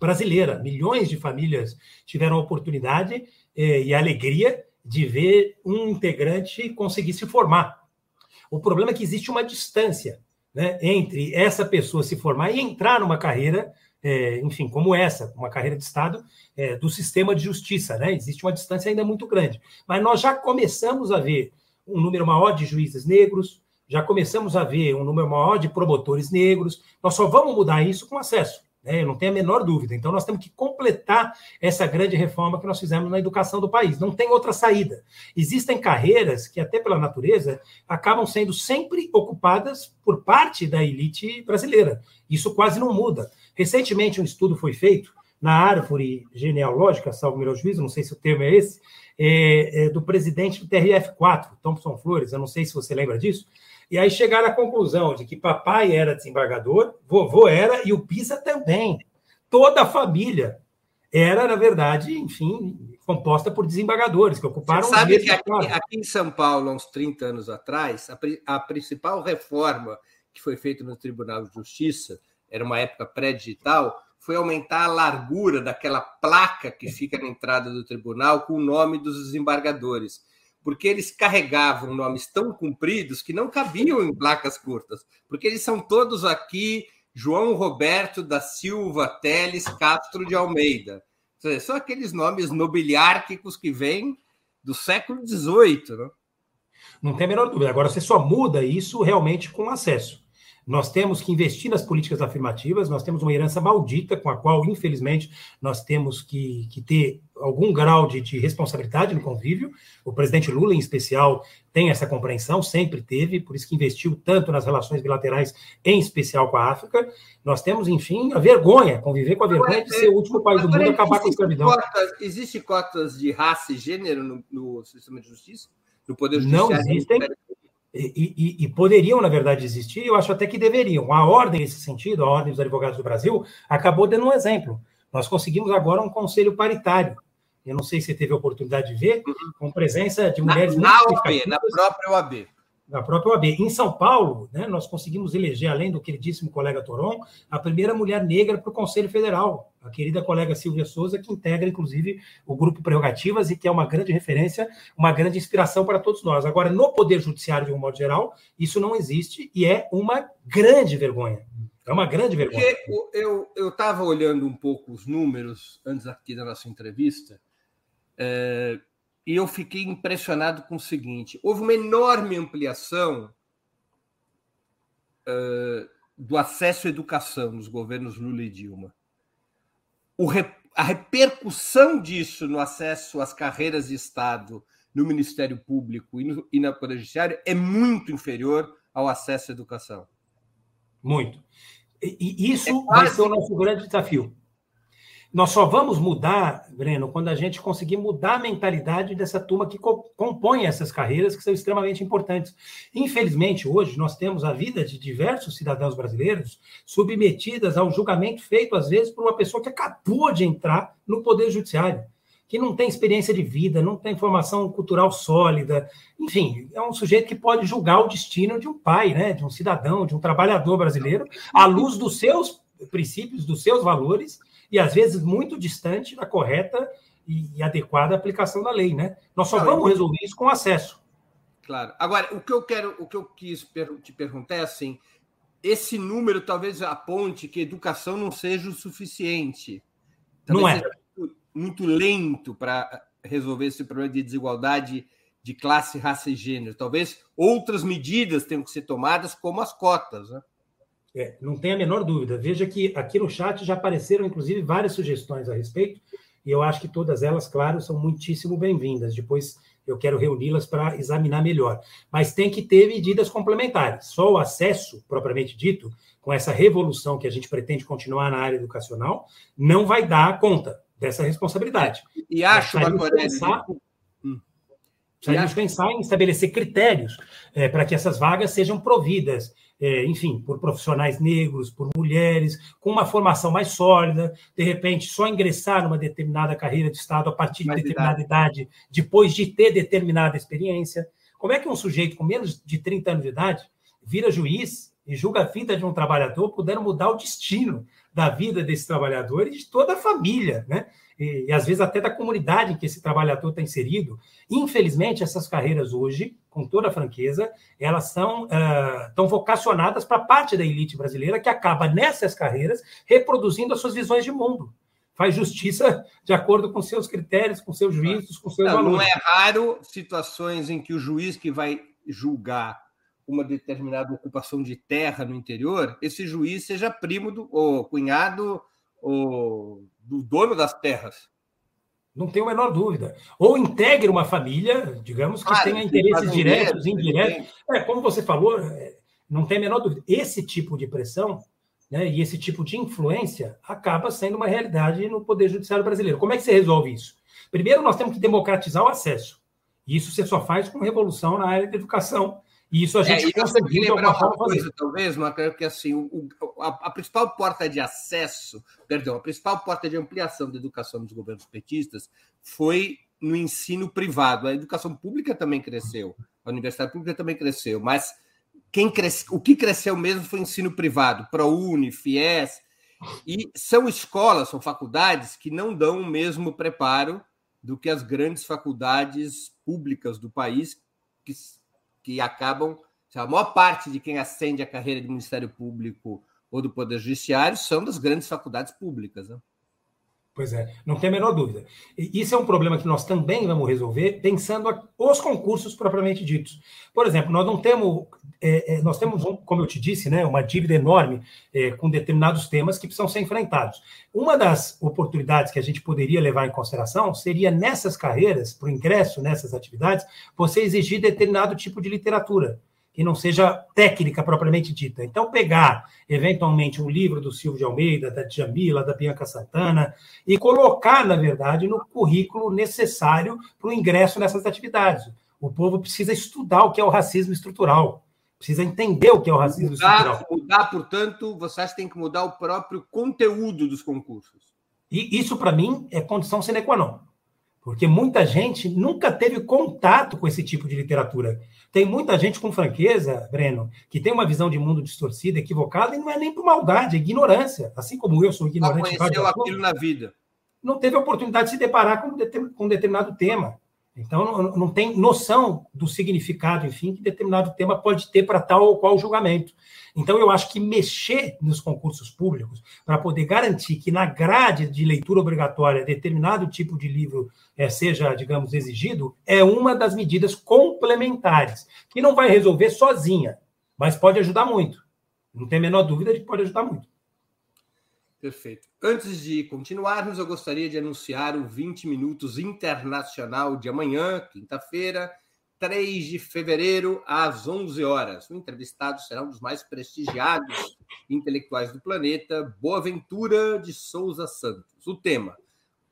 brasileira. Milhões de famílias tiveram a oportunidade eh, e a alegria de ver um integrante conseguir se formar. O problema é que existe uma distância né, entre essa pessoa se formar e entrar numa carreira, é, enfim, como essa, uma carreira de Estado, é, do sistema de justiça. Né? Existe uma distância ainda muito grande. Mas nós já começamos a ver um número maior de juízes negros, já começamos a ver um número maior de promotores negros. Nós só vamos mudar isso com acesso, né? não tenho a menor dúvida. Então, nós temos que completar essa grande reforma que nós fizemos na educação do país. Não tem outra saída. Existem carreiras que, até pela natureza, acabam sendo sempre ocupadas por parte da elite brasileira. Isso quase não muda. Recentemente, um estudo foi feito na árvore genealógica, salvo melhor juízo, não sei se o termo é esse, é, é, do presidente do TRF4, Thompson Flores, eu não sei se você lembra disso, e aí chegaram à conclusão de que papai era desembargador, vovô era, e o Pisa também. Toda a família era, na verdade, enfim, composta por desembargadores que ocuparam. Você sabe que aqui, aqui, em São Paulo, uns 30 anos atrás, a, a principal reforma que foi feita no Tribunal de Justiça, era uma época pré-digital, foi aumentar a largura daquela placa que fica na entrada do tribunal com o nome dos desembargadores, porque eles carregavam nomes tão compridos que não cabiam em placas curtas, porque eles são todos aqui João Roberto da Silva Teles Castro de Almeida. São aqueles nomes nobiliárquicos que vêm do século XVIII. Não? não tem a menor dúvida. Agora, você só muda isso realmente com acesso. Nós temos que investir nas políticas afirmativas, nós temos uma herança maldita com a qual, infelizmente, nós temos que, que ter algum grau de, de, responsabilidade no convívio. O presidente Lula, em especial, tem essa compreensão, sempre teve, por isso que investiu tanto nas relações bilaterais, em especial com a África. Nós temos, enfim, a vergonha, conviver com a vergonha de ser o último país do mundo a acabar com a escravidão. Cotas, existe cotas de raça e gênero no, no sistema de justiça? No Poder Judiciário? Não existem. E, e, e, poderiam, na verdade, existir, eu acho até que deveriam. A ordem, nesse sentido, a Ordem dos Advogados do Brasil, acabou dando um exemplo. Nós conseguimos agora um conselho paritário. Eu não sei se você teve a oportunidade de ver, com presença de mulheres. Na, na OAB, na própria OAB da própria OAB. Em São Paulo, né, nós conseguimos eleger, além do queridíssimo colega Toron, a primeira mulher negra para o Conselho Federal, a querida colega Silvia Souza, que integra, inclusive, o Grupo Prerrogativas e que é uma grande referência, uma grande inspiração para todos nós. Agora, no Poder Judiciário, de um modo geral, isso não existe e é uma grande vergonha. É uma grande vergonha. Porque eu estava olhando um pouco os números antes aqui da nossa entrevista, é, e eu fiquei impressionado com o seguinte: houve uma enorme ampliação uh, do acesso à educação nos governos Lula e Dilma. a repercussão disso no acesso às carreiras de Estado no Ministério Público e, no, e na Poder Judiciário é muito inferior ao acesso à educação. Muito. E isso é vai ser o nosso grande desafio. Nós só vamos mudar, Breno, quando a gente conseguir mudar a mentalidade dessa turma que co compõe essas carreiras que são extremamente importantes. Infelizmente, hoje, nós temos a vida de diversos cidadãos brasileiros submetidas ao julgamento feito, às vezes, por uma pessoa que acabou de entrar no Poder Judiciário, que não tem experiência de vida, não tem formação cultural sólida. Enfim, é um sujeito que pode julgar o destino de um pai, né, de um cidadão, de um trabalhador brasileiro, à luz dos seus princípios, dos seus valores e às vezes muito distante da correta e, adequada aplicação da lei, né? Nós só vamos resolver isso com acesso. Claro. Agora, o que eu quero, o que eu quis te perguntar é assim: esse número talvez aponte que educação não seja o suficiente. Talvez não é. Muito, muito lento para resolver esse problema de desigualdade de classe, raça e gênero. Talvez outras medidas tenham que ser tomadas, como as cotas, né? É, não tem a menor dúvida. Veja que aqui no chat já apareceram, inclusive, várias sugestões a respeito, e eu acho que todas elas, claro, são muitíssimo bem-vindas. Depois eu quero reuni-las para examinar melhor. Mas tem que ter medidas complementares. Só o acesso, propriamente dito, com essa revolução que a gente pretende continuar na área educacional, não vai dar conta dessa responsabilidade. E acho, Marcorelli... Hum. Precisamos pensar em estabelecer critérios é, para que essas vagas sejam providas é, enfim, por profissionais negros, por mulheres, com uma formação mais sólida, de repente só ingressar numa determinada carreira de Estado a partir de mais determinada idade. idade, depois de ter determinada experiência. Como é que um sujeito com menos de 30 anos de idade vira juiz e julga a vida de um trabalhador, podendo mudar o destino da vida desse trabalhador e de toda a família, né? E, e, às vezes até da comunidade em que esse trabalhador está inserido. Infelizmente, essas carreiras hoje, com toda a franqueza, elas são uh, tão vocacionadas para parte da elite brasileira que acaba nessas carreiras reproduzindo as suas visões de mundo. Faz justiça de acordo com seus critérios, com seus juízos, com seus não, valores. Não é raro situações em que o juiz que vai julgar uma determinada ocupação de terra no interior, esse juiz seja primo do ou cunhado ou do dono das terras. Não tenho a menor dúvida. Ou integre uma família, digamos, que claro, tenha interesses diretos, indiretos. É, como você falou, é, não tem a menor dúvida. Esse tipo de pressão né, e esse tipo de influência acaba sendo uma realidade no Poder Judiciário brasileiro. Como é que você resolve isso? Primeiro, nós temos que democratizar o acesso. E isso você só faz com revolução na área da educação e isso a é, gente é, conseguiu lembrar uma coisa, talvez, Macron, que assim, o, a, a, principal porta de acesso, perdão, a principal porta de ampliação da educação dos governos petistas foi no ensino privado. A educação pública também cresceu, a universidade pública também cresceu, mas quem cresce, o que cresceu mesmo foi o ensino privado, ProUni, FIES, e são escolas, são faculdades que não dão o mesmo preparo do que as grandes faculdades públicas do país, que que acabam. A maior parte de quem ascende a carreira de Ministério Público ou do Poder Judiciário são das grandes faculdades públicas. Né? Pois é, não tem a menor dúvida. E isso é um problema que nós também vamos resolver pensando os concursos propriamente ditos. Por exemplo, nós não temos, é, é, nós temos, como eu te disse, né, uma dívida enorme é, com determinados temas que precisam ser enfrentados. Uma das oportunidades que a gente poderia levar em consideração seria nessas carreiras, para o ingresso nessas atividades, você exigir determinado tipo de literatura que não seja técnica propriamente dita. Então, pegar, eventualmente, um livro do Silvio de Almeida, da Djamila, da Bianca Santana, e colocar, na verdade, no currículo necessário para o ingresso nessas atividades. O povo precisa estudar o que é o racismo estrutural, precisa entender o que é o racismo mudar, estrutural. Mudar, portanto, vocês têm que mudar o próprio conteúdo dos concursos. E isso, para mim, é condição sine qua non. Porque muita gente nunca teve contato com esse tipo de literatura. Tem muita gente com franqueza, Breno, que tem uma visão de mundo distorcida, equivocada, e não é nem por maldade, é ignorância. Assim como eu sou ignorante. Não conheceu aquilo na vida. Não teve a oportunidade de se deparar com, um determinado tema. Então, não, tem noção do significado, enfim, que determinado tema pode ter para tal ou qual julgamento. Então, eu acho que mexer nos concursos públicos para poder garantir que na grade de leitura obrigatória determinado tipo de livro é, seja, digamos, exigido, é uma das medidas complementares, que não vai resolver sozinha, mas pode ajudar muito. Não tem a menor dúvida de que pode ajudar muito. Perfeito. Antes de continuarmos, eu gostaria de anunciar o 20 Minutos Internacional de amanhã, quinta-feira, 3 de fevereiro, às 11 horas. O entrevistado será um dos mais prestigiados intelectuais do planeta, Boaventura de Souza Santos. O tema: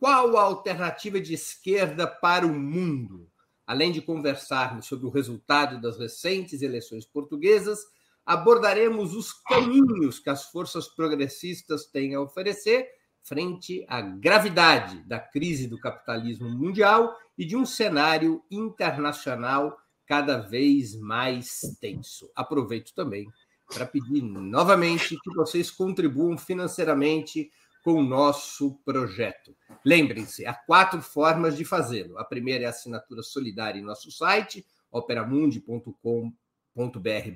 Qual a alternativa de esquerda para o mundo? Além de conversarmos sobre o resultado das recentes eleições portuguesas, abordaremos os caminhos que as forças progressistas têm a oferecer frente à gravidade da crise do capitalismo mundial e de um cenário internacional cada vez mais tenso. Aproveito também para pedir novamente que vocês contribuam financeiramente com o nosso projeto. Lembrem-se, há quatro formas de fazê-lo. A primeira é a assinatura solidária em nosso site, operamundi.com.br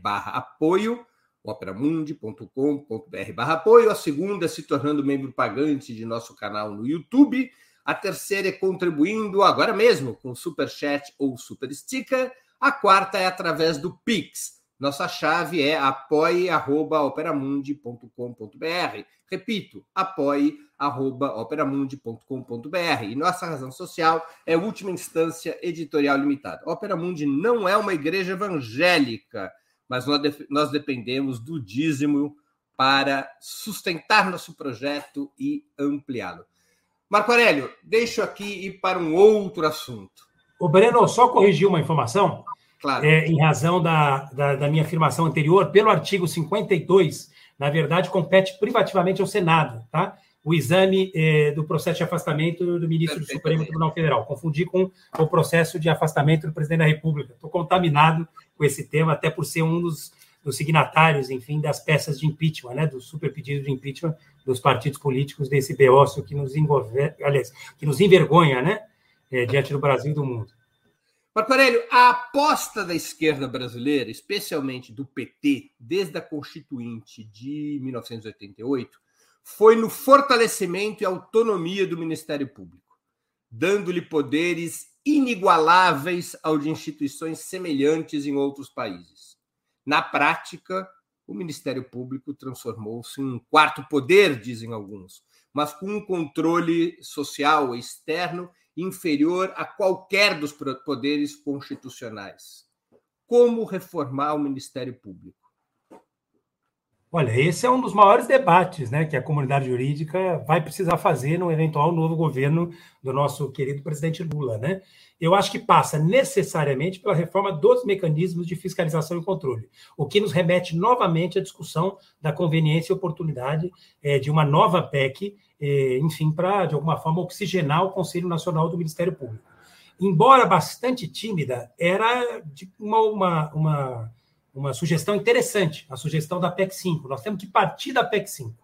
barra apoio, operamundi.com.br barra apoio. A segunda é se tornando membro pagante de nosso canal no YouTube. A terceira é contribuindo agora mesmo com Super Chat ou Super Sticker. A quarta é através do Pix nossa chave é apoie.operamundi.com.br. Repito, apoie.operamundi.com.br. E nossa razão social é última instância editorial limitada. Opera Mundi não é uma igreja evangélica, mas nós, nós dependemos do dízimo para sustentar nosso projeto e ampliá-lo. Marco Aurélio, deixo aqui ir para um outro assunto. O Breno, só corrigir uma informação. Claro. É, em razão da, da, da, minha afirmação anterior, pelo artigo 52, na verdade, compete privativamente ao Senado, tá? O exame é, do processo de afastamento do ministro do Supremo Tribunal Federal. Confundi com o processo de afastamento do presidente da República. Estou contaminado com esse tema, até por ser um dos, dos signatários, enfim, das peças de impeachment, né? Do super pedido de impeachment dos partidos políticos desse beócio que nos envolve, aliás, que nos envergonha, né? É, diante do Brasil e do mundo. Marco Aurélio, a aposta da esquerda brasileira, especialmente do PT, desde a Constituinte de 1988, foi no fortalecimento e autonomia do Ministério Público, dando-lhe poderes inigualáveis ao de instituições semelhantes em outros países. Na prática, o Ministério Público transformou-se em um quarto poder, dizem alguns, mas com um controle social externo inferior a qualquer dos poderes constitucionais. Como reformar o Ministério Público? Olha, esse é um dos maiores debates né, que a comunidade jurídica vai precisar fazer no eventual novo governo do nosso querido presidente Lula. Né? Eu acho que passa necessariamente pela reforma dos mecanismos de fiscalização e controle, o que nos remete novamente à discussão da conveniência e oportunidade é, de uma nova PEC é, enfim, para, de alguma forma, oxigenar o Conselho Nacional do Ministério Público. Embora bastante tímida, era uma, uma, uma, uma sugestão interessante, a sugestão da PEC 5. Nós temos que partir da PEC 5.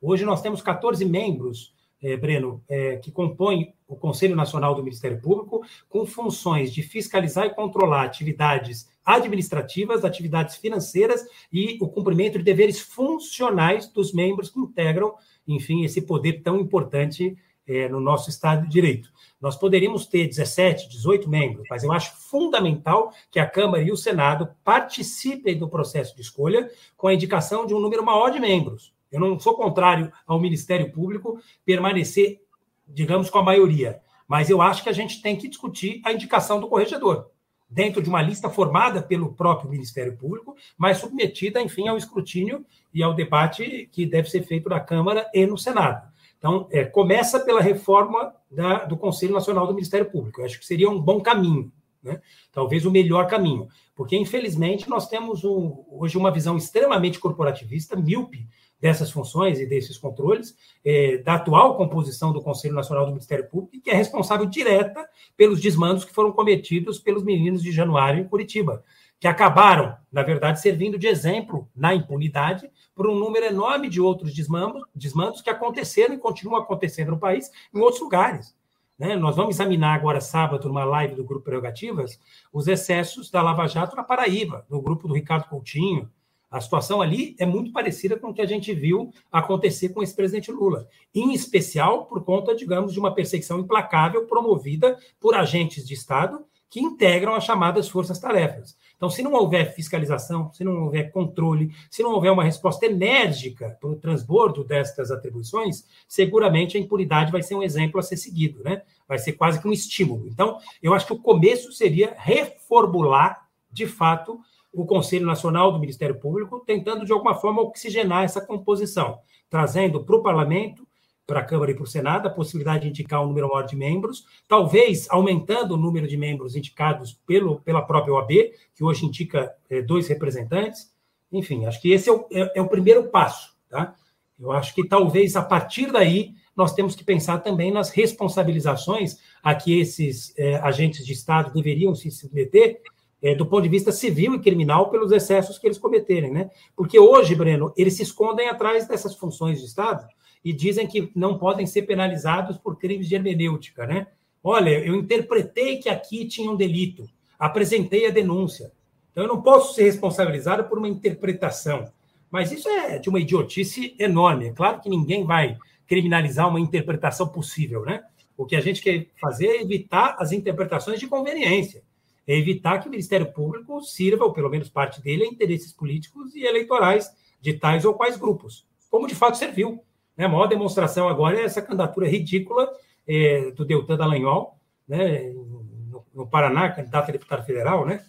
Hoje nós temos 14 membros, é, Breno, é, que compõem o Conselho Nacional do Ministério Público, com funções de fiscalizar e controlar atividades administrativas, atividades financeiras e o cumprimento de deveres funcionais dos membros que integram enfim, esse poder tão importante é, no nosso Estado de Direito. Nós poderíamos ter 17, 18 membros, mas eu acho fundamental que a Câmara e o Senado participem do processo de escolha com a indicação de um número maior de membros. Eu não sou contrário ao Ministério Público permanecer, digamos, com a maioria, mas eu acho que a gente tem que discutir a indicação do corregedor dentro de uma lista formada pelo próprio Ministério Público, mas submetida, enfim, ao escrutínio e ao debate que deve ser feito na Câmara e no Senado. Então, é, começa pela reforma da, do Conselho Nacional do Ministério Público. Eu acho que seria um bom caminho, né? talvez o melhor caminho, porque, infelizmente, nós temos um, hoje uma visão extremamente corporativista, míope, dessas funções e desses controles, é, da atual composição do Conselho Nacional do Ministério Público, que é responsável direta pelos desmandos que foram cometidos pelos meninos de Januário em Curitiba, que acabaram, na verdade, servindo de exemplo na impunidade por um número enorme de outros desmandos, desmandos que aconteceram e continuam acontecendo no país em outros lugares. Né? Nós vamos examinar agora, sábado, numa live do Grupo Prerrogativas, os excessos da Lava Jato na Paraíba, no grupo do Ricardo Coutinho, a situação ali é muito parecida com o que a gente viu acontecer com esse presidente Lula, em especial por conta, digamos, de uma perseguição implacável promovida por agentes de Estado que integram as chamadas forças-tarefas. Então, se não houver fiscalização, se não houver controle, se não houver uma resposta enérgica para o transbordo destas atribuições, seguramente a impunidade vai ser um exemplo a ser seguido, né? Vai ser quase que um estímulo. Então, eu acho que o começo seria reformular, de fato, o Conselho Nacional do Ministério Público, tentando, de alguma forma, oxigenar essa composição, trazendo para o parlamento para a Câmara e para o Senado, a possibilidade de indicar um número maior de membros, talvez aumentando o número de membros indicados pelo, pela própria OAB, que hoje indica é, dois representantes. Enfim, acho que esse é o, é, é o primeiro passo. Tá? Eu acho que talvez a partir daí nós temos que pensar também nas responsabilizações a que esses é, agentes de Estado deveriam se submeter é, do ponto de vista civil e criminal pelos excessos que eles cometerem, né? Porque hoje, Breno, eles se escondem atrás dessas funções de Estado e dizem que não podem ser penalizados por crimes de hermenêutica, né? Olha, eu interpretei que aqui tinha um delito, apresentei a denúncia. Então, eu não posso ser responsabilizado por uma interpretação. Mas isso é de uma idiotice enorme. É claro que ninguém vai criminalizar uma interpretação possível, né? O que a gente quer fazer é evitar as interpretações de conveniência. É evitar que o Ministério Público sirva, ou pelo menos parte dele, a interesses políticos e eleitorais de tais ou quais grupos, como de fato serviu. Né? A maior demonstração agora é essa candidatura ridícula é, do Deltan Dallagnol, né? no, no Paraná, candidato a deputado federal, né?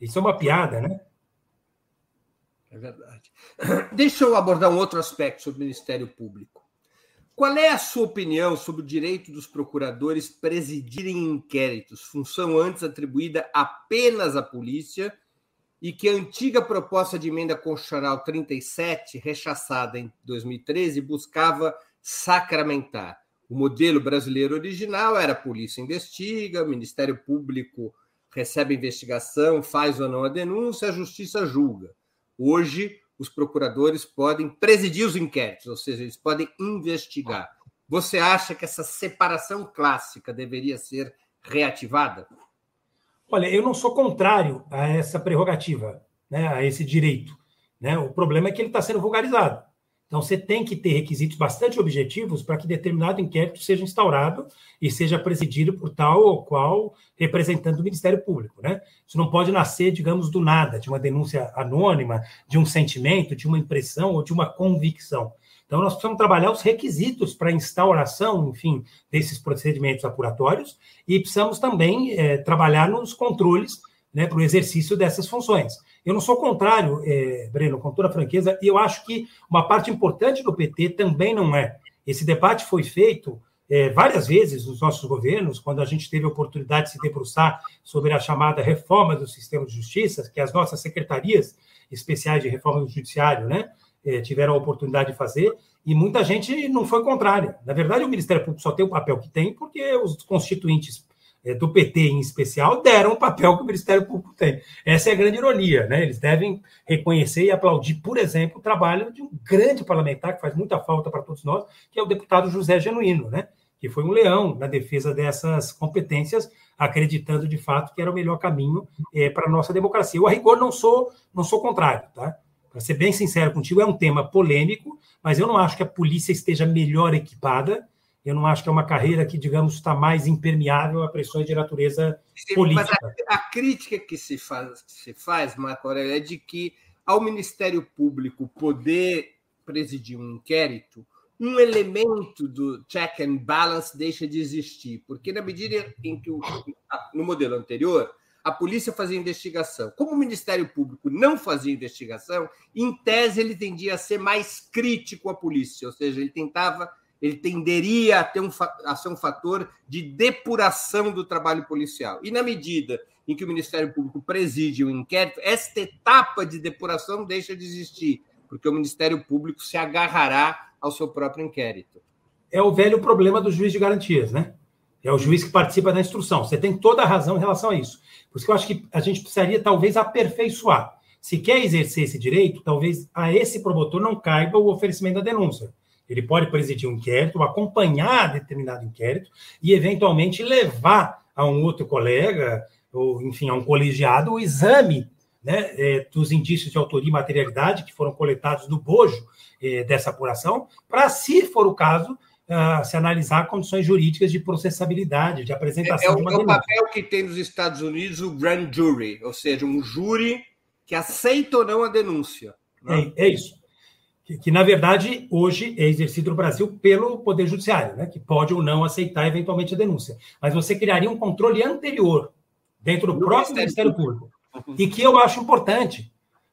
Isso é uma piada, né? É verdade. Deixa eu abordar um outro aspecto sobre o Ministério Público. Qual é a sua opinião sobre o direito dos procuradores presidirem inquéritos, função antes atribuída apenas à polícia e que a antiga proposta de emenda constitucional 37, rechaçada em 2013, buscava sacramentar. O modelo brasileiro original era a polícia investiga, o Ministério Público recebe a investigação, faz ou não a denúncia, a justiça julga. Hoje, os procuradores podem presidir os inquéritos, ou seja, eles podem investigar. Você acha que essa separação clássica deveria ser reativada? Olha, eu não sou contrário a essa prerrogativa, né, a esse direito. Né? O problema é que ele está sendo vulgarizado. Então, você tem que ter requisitos bastante objetivos para que determinado inquérito seja instaurado e seja presidido por tal ou qual representante do Ministério Público. Né? Isso não pode nascer, digamos, do nada, de uma denúncia anônima, de um sentimento, de uma impressão ou de uma convicção. Então, nós precisamos trabalhar os requisitos para instauração, enfim, desses procedimentos apuratórios e precisamos também é, trabalhar nos controles né, para o exercício dessas funções. Eu não sou contrário, é, Breno, com toda franqueza, e eu acho que uma parte importante do PT também não é. Esse debate foi feito é, várias vezes nos nossos governos, quando a gente teve a oportunidade de se debruçar sobre a chamada reforma do sistema de justiça, que as nossas secretarias especiais de reforma do judiciário, né, tiveram a oportunidade de fazer, e muita gente não foi contrária. Na verdade, o Ministério Público só tem o papel que tem porque os constituintes é, do PT em especial deram o papel que o Ministério Público tem. Essa é a grande ironia, né? Eles devem reconhecer e aplaudir, por exemplo, o trabalho de um grande parlamentar que faz muita falta para todos nós, que é o deputado José Genuíno, né? Que foi um leão na defesa dessas competências, acreditando de fato que era o melhor caminho é, para a nossa democracia. Eu, a rigor, não sou, não sou contrário, tá? Para ser bem sincero contigo, é um tema polêmico, mas eu não acho que a polícia esteja melhor equipada. Eu não acho que é uma carreira que, digamos, está mais impermeável a pressões de natureza política. Mas a, a crítica que se faz, se faz, Marco Aurélio, é de que ao Ministério Público poder presidir um inquérito, um elemento do check and balance deixa de existir, porque na medida em que o, no modelo anterior a polícia fazia investigação. Como o Ministério Público não fazia investigação, em tese ele tendia a ser mais crítico à polícia, ou seja, ele tentava, ele tenderia a, ter um, a ser um fator de depuração do trabalho policial. E na medida em que o Ministério Público preside o inquérito, esta etapa de depuração deixa de existir, porque o Ministério Público se agarrará ao seu próprio inquérito. É o velho problema do juiz de garantias, né? É o juiz que participa da instrução. Você tem toda a razão em relação a isso. Por isso que eu acho que a gente precisaria, talvez, aperfeiçoar. Se quer exercer esse direito, talvez a esse promotor não caiba o oferecimento da denúncia. Ele pode presidir um inquérito, acompanhar determinado inquérito e, eventualmente, levar a um outro colega, ou, enfim, a um colegiado, o exame né, é, dos indícios de autoria e materialidade que foram coletados no bojo é, dessa apuração, para, se for o caso, uh, se analisar condições jurídicas de processabilidade, de apresentação é, é de uma É o papel que tem nos Estados Unidos o grand jury, ou seja, um júri que aceita ou não a denúncia. Né? É, é, isso. Que, que, na verdade, hoje é exercido no Brasil pelo Poder Judiciário, né? que pode ou não aceitar eventualmente a denúncia. Mas você criaria um controle anterior dentro do no próprio Ministério Público. Público. E que eu acho importante.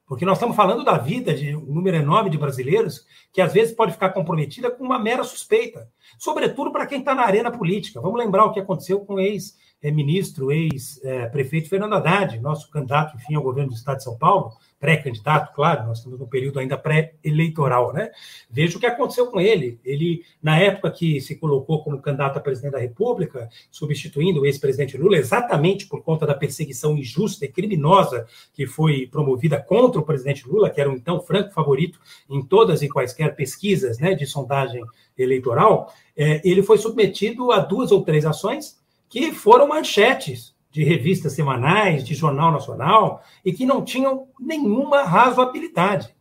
Porque nós estamos falando da vida de um número enorme de brasileiros que às vezes pode ficar comprometida com uma mera suspeita, sobretudo para quem está na arena política. Vamos lembrar o que aconteceu com o ex-ministro, ex-prefeito Fernando Haddad, nosso candidato, enfim, ao governo do Estado de São Paulo, pré-candidato, claro, nós estamos no período ainda pré-eleitoral, né? Veja o que aconteceu com ele. Ele, na época que se colocou como candidato a presidente da República, substituindo o ex-presidente Lula, exatamente por conta da perseguição injusta e criminosa que foi promovida contra o presidente Lula, que era um então franco favorito em todas e quaisquer pesquisas né, de sondagem eleitoral, é, ele foi submetido a duas ou três ações que foram manchetes de revistas semanais, de jornal nacional, e que não tinham nenhuma razoabilidade.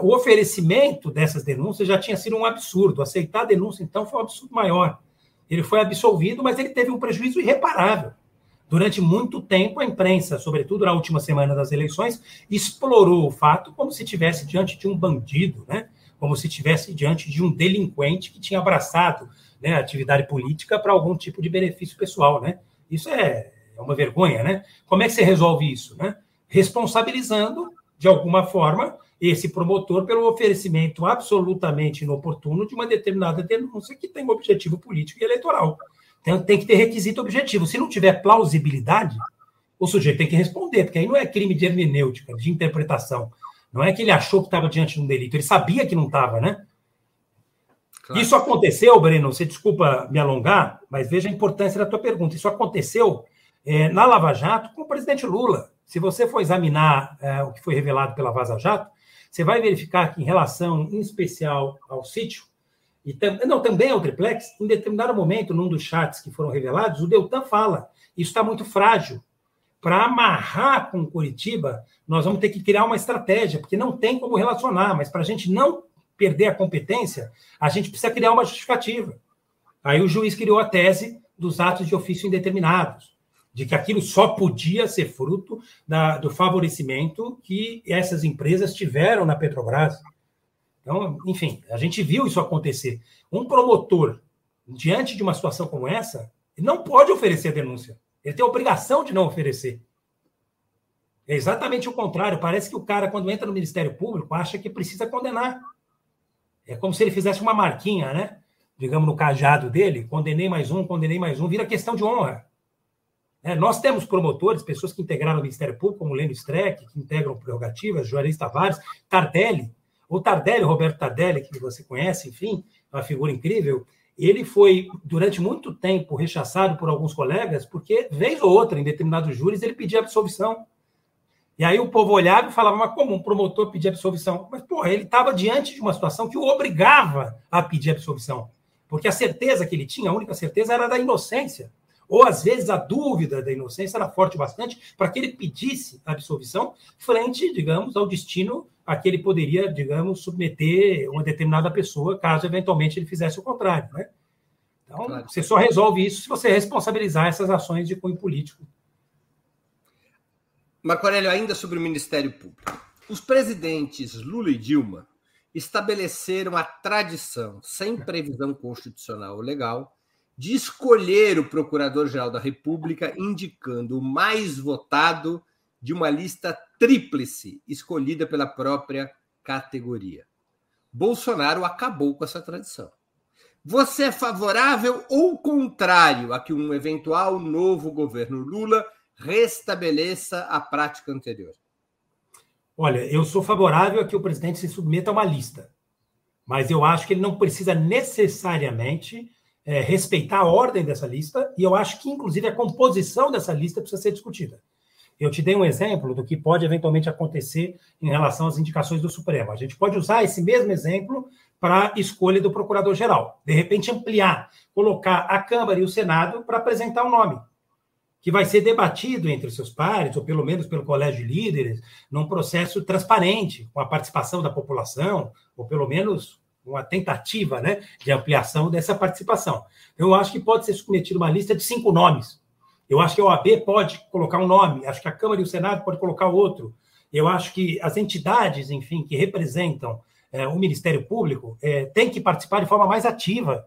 O oferecimento dessas denúncias já tinha sido um absurdo. Aceitar a denúncia, então, foi um absurdo maior. Ele foi absolvido, mas ele teve um prejuízo irreparável. Durante muito tempo, a imprensa, sobretudo na última semana das eleições, explorou o fato como se estivesse diante de um bandido, né? como se estivesse diante de um delinquente que tinha abraçado né, a atividade política para algum tipo de benefício pessoal. Né? Isso é, é uma vergonha, né? Como é que você resolve isso, né? Responsabilizando, de alguma forma, esse promotor pelo oferecimento absolutamente inoportuno de uma determinada denúncia que tem um objetivo político e eleitoral. Então, tem que ter requisito objetivo. Se não tiver plausibilidade, o sujeito tem que responder, porque aí não é crime de hermenêutica, de interpretação. Não é que ele achou que estava diante de um delito, ele sabia que não estava, né? Claro. Isso aconteceu, Breno, você desculpa me alongar, mas veja a importância da tua pergunta. Isso aconteceu é, na Lava Jato com o presidente Lula. Se você for examinar é, o que foi revelado pela Vaza Jato, você vai verificar que, em relação, em especial, ao sítio, e tam, não, também ao triplex, em determinado momento, num dos chats que foram revelados, o Deltan fala: isso está muito frágil. Para amarrar com Curitiba, nós vamos ter que criar uma estratégia, porque não tem como relacionar, mas para a gente não perder a competência, a gente precisa criar uma justificativa. Aí o juiz criou a tese dos atos de ofício indeterminados de que aquilo só podia ser fruto da, do favorecimento que essas empresas tiveram na Petrobras. Então, enfim, a gente viu isso acontecer. Um promotor, diante de uma situação como essa, não pode oferecer denúncia. Ele tem a obrigação de não oferecer. É exatamente o contrário. Parece que o cara, quando entra no Ministério Público, acha que precisa condenar. É como se ele fizesse uma marquinha, né? Digamos, no cajado dele, condenei mais um, condenei mais um, vira questão de honra. É, nós temos promotores, pessoas que integraram o Ministério Público, como Lênin Streck, que integram prerrogativas, Juarez Tavares, Tardelli, o Tardelli, Roberto Tardelli, que você conhece, enfim, uma figura incrível, ele foi, durante muito tempo, rechaçado por alguns colegas, porque, vez ou outra, em determinados júris, ele pedia absolvição. E aí o povo olhava e falava, mas como um promotor pedir absolvição? Mas, porra, ele estava diante de uma situação que o obrigava a pedir absolvição. Porque a certeza que ele tinha, a única certeza, era da inocência. Ou, às vezes, a dúvida da inocência era forte bastante para que ele pedisse a absolvição frente, digamos, ao destino a que ele poderia, digamos, submeter uma determinada pessoa, caso eventualmente ele fizesse o contrário. Né? Então, claro. você só resolve isso se você responsabilizar essas ações de cunho político. Marco Aurélio, ainda sobre o Ministério Público. Os presidentes Lula e Dilma estabeleceram a tradição, sem previsão constitucional ou legal, de escolher o Procurador-Geral da República, indicando o mais votado de uma lista tríplice, escolhida pela própria categoria. Bolsonaro acabou com essa tradição. Você é favorável ou contrário a que um eventual novo governo Lula restabeleça a prática anterior? Olha, eu sou favorável a que o presidente se submeta a uma lista, mas eu acho que ele não precisa necessariamente é, respeitar a ordem dessa lista, e eu acho que, inclusive, a composição dessa lista precisa ser discutida. Eu te dei um exemplo do que pode eventualmente acontecer em relação às indicações do Supremo. A gente pode usar esse mesmo exemplo para a escolha do procurador-geral. De repente, ampliar, colocar a Câmara e o Senado para apresentar o um nome, que vai ser debatido entre seus pares, ou pelo menos pelo colégio de líderes, num processo transparente, com a participação da população, ou pelo menos uma tentativa né, de ampliação dessa participação. Eu acho que pode ser submetida uma lista de cinco nomes. Eu acho que a OAB pode colocar um nome, acho que a Câmara e o Senado pode colocar outro. Eu acho que as entidades, enfim, que representam é, o Ministério Público é, têm que participar de forma mais ativa.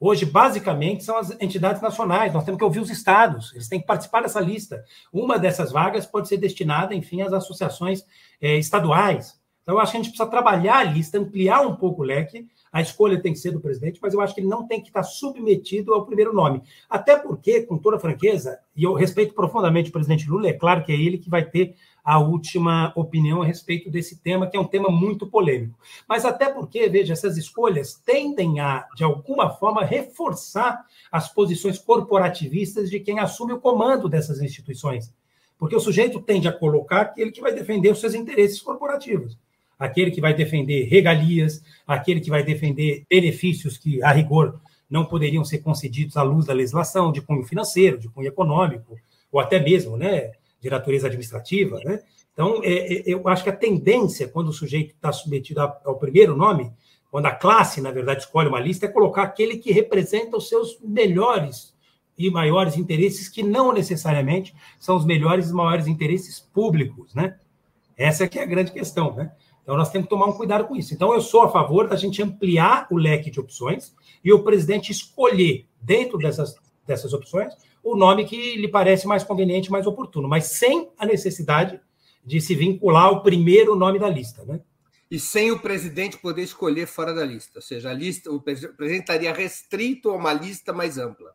Hoje, basicamente, são as entidades nacionais. Nós temos que ouvir os estados. Eles têm que participar dessa lista. Uma dessas vagas pode ser destinada, enfim, às associações é, estaduais. Então, eu acho que a gente precisa trabalhar a lista, ampliar um pouco o leque. A escolha tem que ser do presidente, mas eu acho que ele não tem que estar submetido ao primeiro nome. Até porque, com toda franqueza, e eu respeito profundamente o presidente Lula, é claro que é ele que vai ter a última opinião a respeito desse tema, que é um tema muito polêmico. Mas até porque, veja, essas escolhas tendem a, de alguma forma, reforçar as posições corporativistas de quem assume o comando dessas instituições. Porque o sujeito tende a colocar aquele que vai defender os seus interesses corporativos aquele que vai defender regalias, aquele que vai defender benefícios que, a rigor, não poderiam ser concedidos à luz da legislação, de cunho financeiro, de cunho econômico, ou até mesmo né, de natureza administrativa. Né? Então, é, é, eu acho que a tendência, quando o sujeito está submetido ao primeiro nome, quando a classe, na verdade, escolhe uma lista, é colocar aquele que representa os seus melhores e maiores interesses, que não necessariamente são os melhores e maiores interesses públicos. Né? Essa é que é a grande questão. Né? Então, nós temos que tomar um cuidado com isso. Então, eu sou a favor da gente ampliar o leque de opções e o presidente escolher, dentro dessas, dessas opções, o nome que lhe parece mais conveniente, mais oportuno, mas sem a necessidade de se vincular ao primeiro nome da lista, né? E sem o presidente poder escolher fora da lista, ou seja, a lista, o presidente estaria restrito a uma lista mais ampla.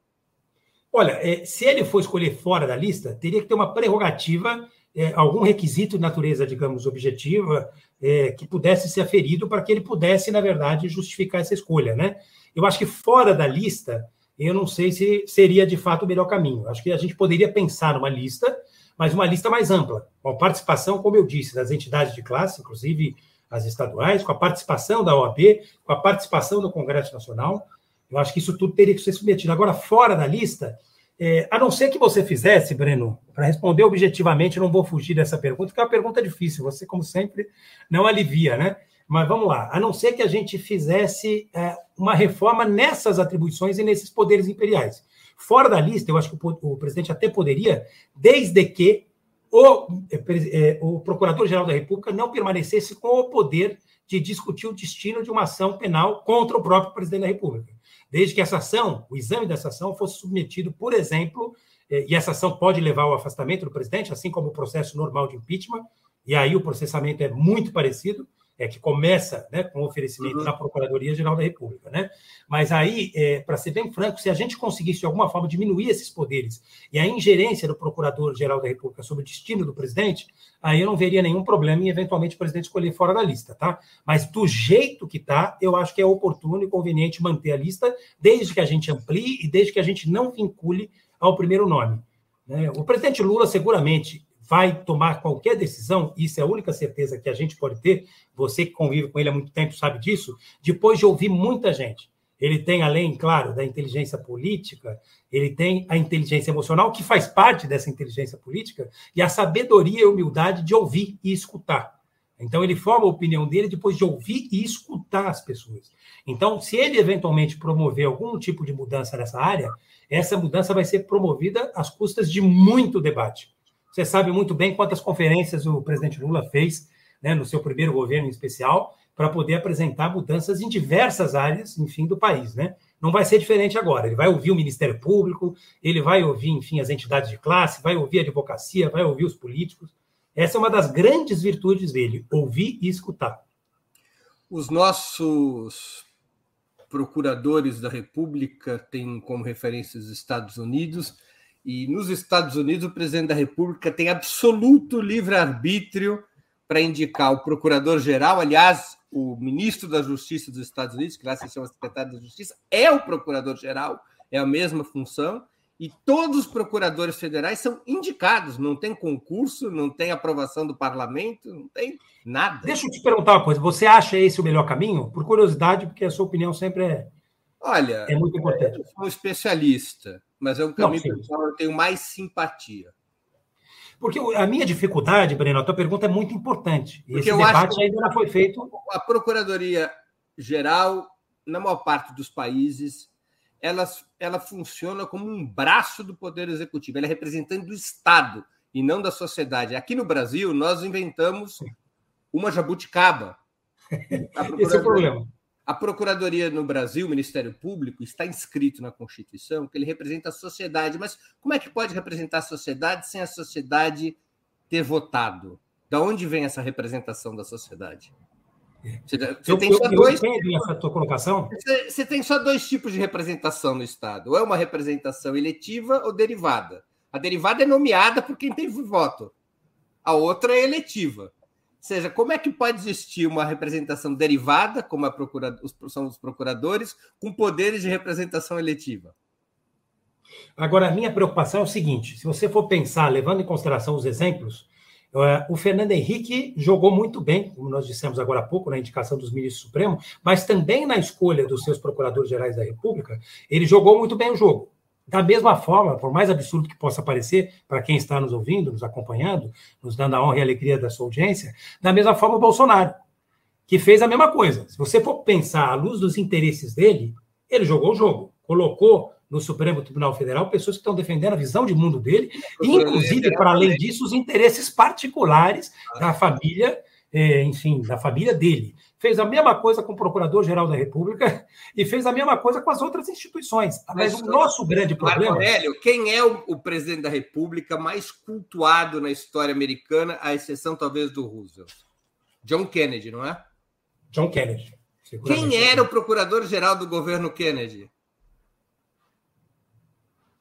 Olha, é, se ele for escolher fora da lista, teria que ter uma prerrogativa, é, algum requisito de natureza, digamos, objetiva, é, que pudesse ser aferido para que ele pudesse, na verdade, justificar essa escolha, né? Eu acho que fora da lista, eu não sei se seria de fato o melhor caminho. Acho que a gente poderia pensar numa lista, mas uma lista mais ampla, com a participação, como eu disse, das entidades de classe, inclusive as estaduais, com a participação da OAB, com a participação do Congresso Nacional. Eu acho que isso tudo teria que ser submetido. Agora, fora da lista, é, a não ser que você fizesse, Breno, para responder objetivamente, não vou fugir dessa pergunta, que é uma pergunta difícil, você, como sempre, não alivia, né? Mas vamos lá, a não ser que a gente fizesse é, uma reforma nessas atribuições e nesses poderes imperiais. Fora da lista, eu acho que o, o presidente até poderia, desde que o, é, é, o Procurador-Geral da República não permanecesse com o poder de discutir o destino de uma ação penal contra o próprio presidente da República desde que essa ação, o exame dessa ação, fosse submetido, por exemplo, eh, e essa ação pode levar ao afastamento do presidente, assim como o processo normal de impeachment, e aí o processamento é muito parecido, é que começa né, com o oferecimento uhum. na Procuradoria-Geral da República. Né? Mas aí, é, para ser bem franco, se a gente conseguisse de alguma forma diminuir esses poderes e a ingerência do Procurador-Geral da República sobre o destino do presidente, aí eu não veria nenhum problema em eventualmente o presidente escolher fora da lista, tá? Mas do jeito que está, eu acho que é oportuno e conveniente manter a lista, desde que a gente amplie e desde que a gente não vincule ao primeiro nome. Né? O presidente Lula seguramente vai tomar qualquer decisão, isso é a única certeza que a gente pode ter, você que convive com ele há muito tempo sabe disso, depois de ouvir muita gente. Ele tem, além, claro, da inteligência política, ele tem a inteligência emocional, que faz parte dessa inteligência política, e a sabedoria e a humildade de ouvir e escutar. Então, ele forma a opinião dele depois de ouvir e escutar as pessoas. Então, se ele eventualmente promover algum tipo de mudança nessa área, essa mudança vai ser promovida às custas de muito debate. Você sabe muito bem quantas conferências o presidente Lula fez né, no seu primeiro governo em especial para poder apresentar mudanças em diversas áreas, enfim, do país, né? Não vai ser diferente agora. Ele vai ouvir o Ministério Público, ele vai ouvir, enfim, as entidades de classe, vai ouvir a advocacia, vai ouvir os políticos. Essa é uma das grandes virtudes dele, ouvir e escutar. Os nossos procuradores da República têm como referência os Estados Unidos e nos Estados Unidos, o presidente da República tem absoluto livre-arbítrio para indicar o procurador-geral. Aliás, o ministro da Justiça dos Estados Unidos, que lá se chama secretário da Justiça, é o procurador-geral, é a mesma função. E todos os procuradores federais são indicados, não tem concurso, não tem aprovação do parlamento, não tem nada. Deixa eu te perguntar uma coisa: você acha esse o melhor caminho? Por curiosidade, porque a sua opinião sempre é, Olha, é muito importante. Eu sou um especialista mas é um caminho pelo qual eu tenho mais simpatia. Porque a minha dificuldade, Breno, a tua pergunta é muito importante. Porque Esse debate ainda não foi feito. A Procuradoria Procurador-Geral, na maior parte dos países, ela, ela funciona como um braço do Poder Executivo, ela é representante do Estado e não da sociedade. Aqui no Brasil, nós inventamos uma jabuticaba. Esse é o problema. A Procuradoria no Brasil, o Ministério Público, está inscrito na Constituição que ele representa a sociedade. Mas como é que pode representar a sociedade sem a sociedade ter votado? Da onde vem essa representação da sociedade? Você, eu, tem só eu, dois. essa tua colocação. Você, você, tem só dois tipos de representação no Estado: ou é uma representação eletiva ou derivada. A derivada é nomeada por quem teve voto, a outra é eletiva. Seja, como é que pode existir uma representação derivada, como a procura, são os procuradores, com poderes de representação eletiva? Agora, a minha preocupação é o seguinte: se você for pensar, levando em consideração os exemplos, é, o Fernando Henrique jogou muito bem, como nós dissemos agora há pouco, na indicação dos ministros supremos, mas também na escolha dos seus procuradores gerais da República, ele jogou muito bem o jogo. Da mesma forma, por mais absurdo que possa parecer para quem está nos ouvindo, nos acompanhando, nos dando a honra e a alegria da sua audiência, da mesma forma o Bolsonaro, que fez a mesma coisa. Se você for pensar à luz dos interesses dele, ele jogou o jogo, colocou no Supremo Tribunal Federal pessoas que estão defendendo a visão de mundo dele, inclusive, para além disso, os interesses particulares da família, é, enfim, da família dele. Fez a mesma coisa com o Procurador-Geral da República e fez a mesma coisa com as outras instituições. Mas, Mas o nosso grande problema. Marco Aurélio, quem é o, o, presidente da República mais cultuado na história americana, à exceção talvez do Roosevelt? John Kennedy, não é? John Kennedy. Quem era o procurador-geral do governo Kennedy?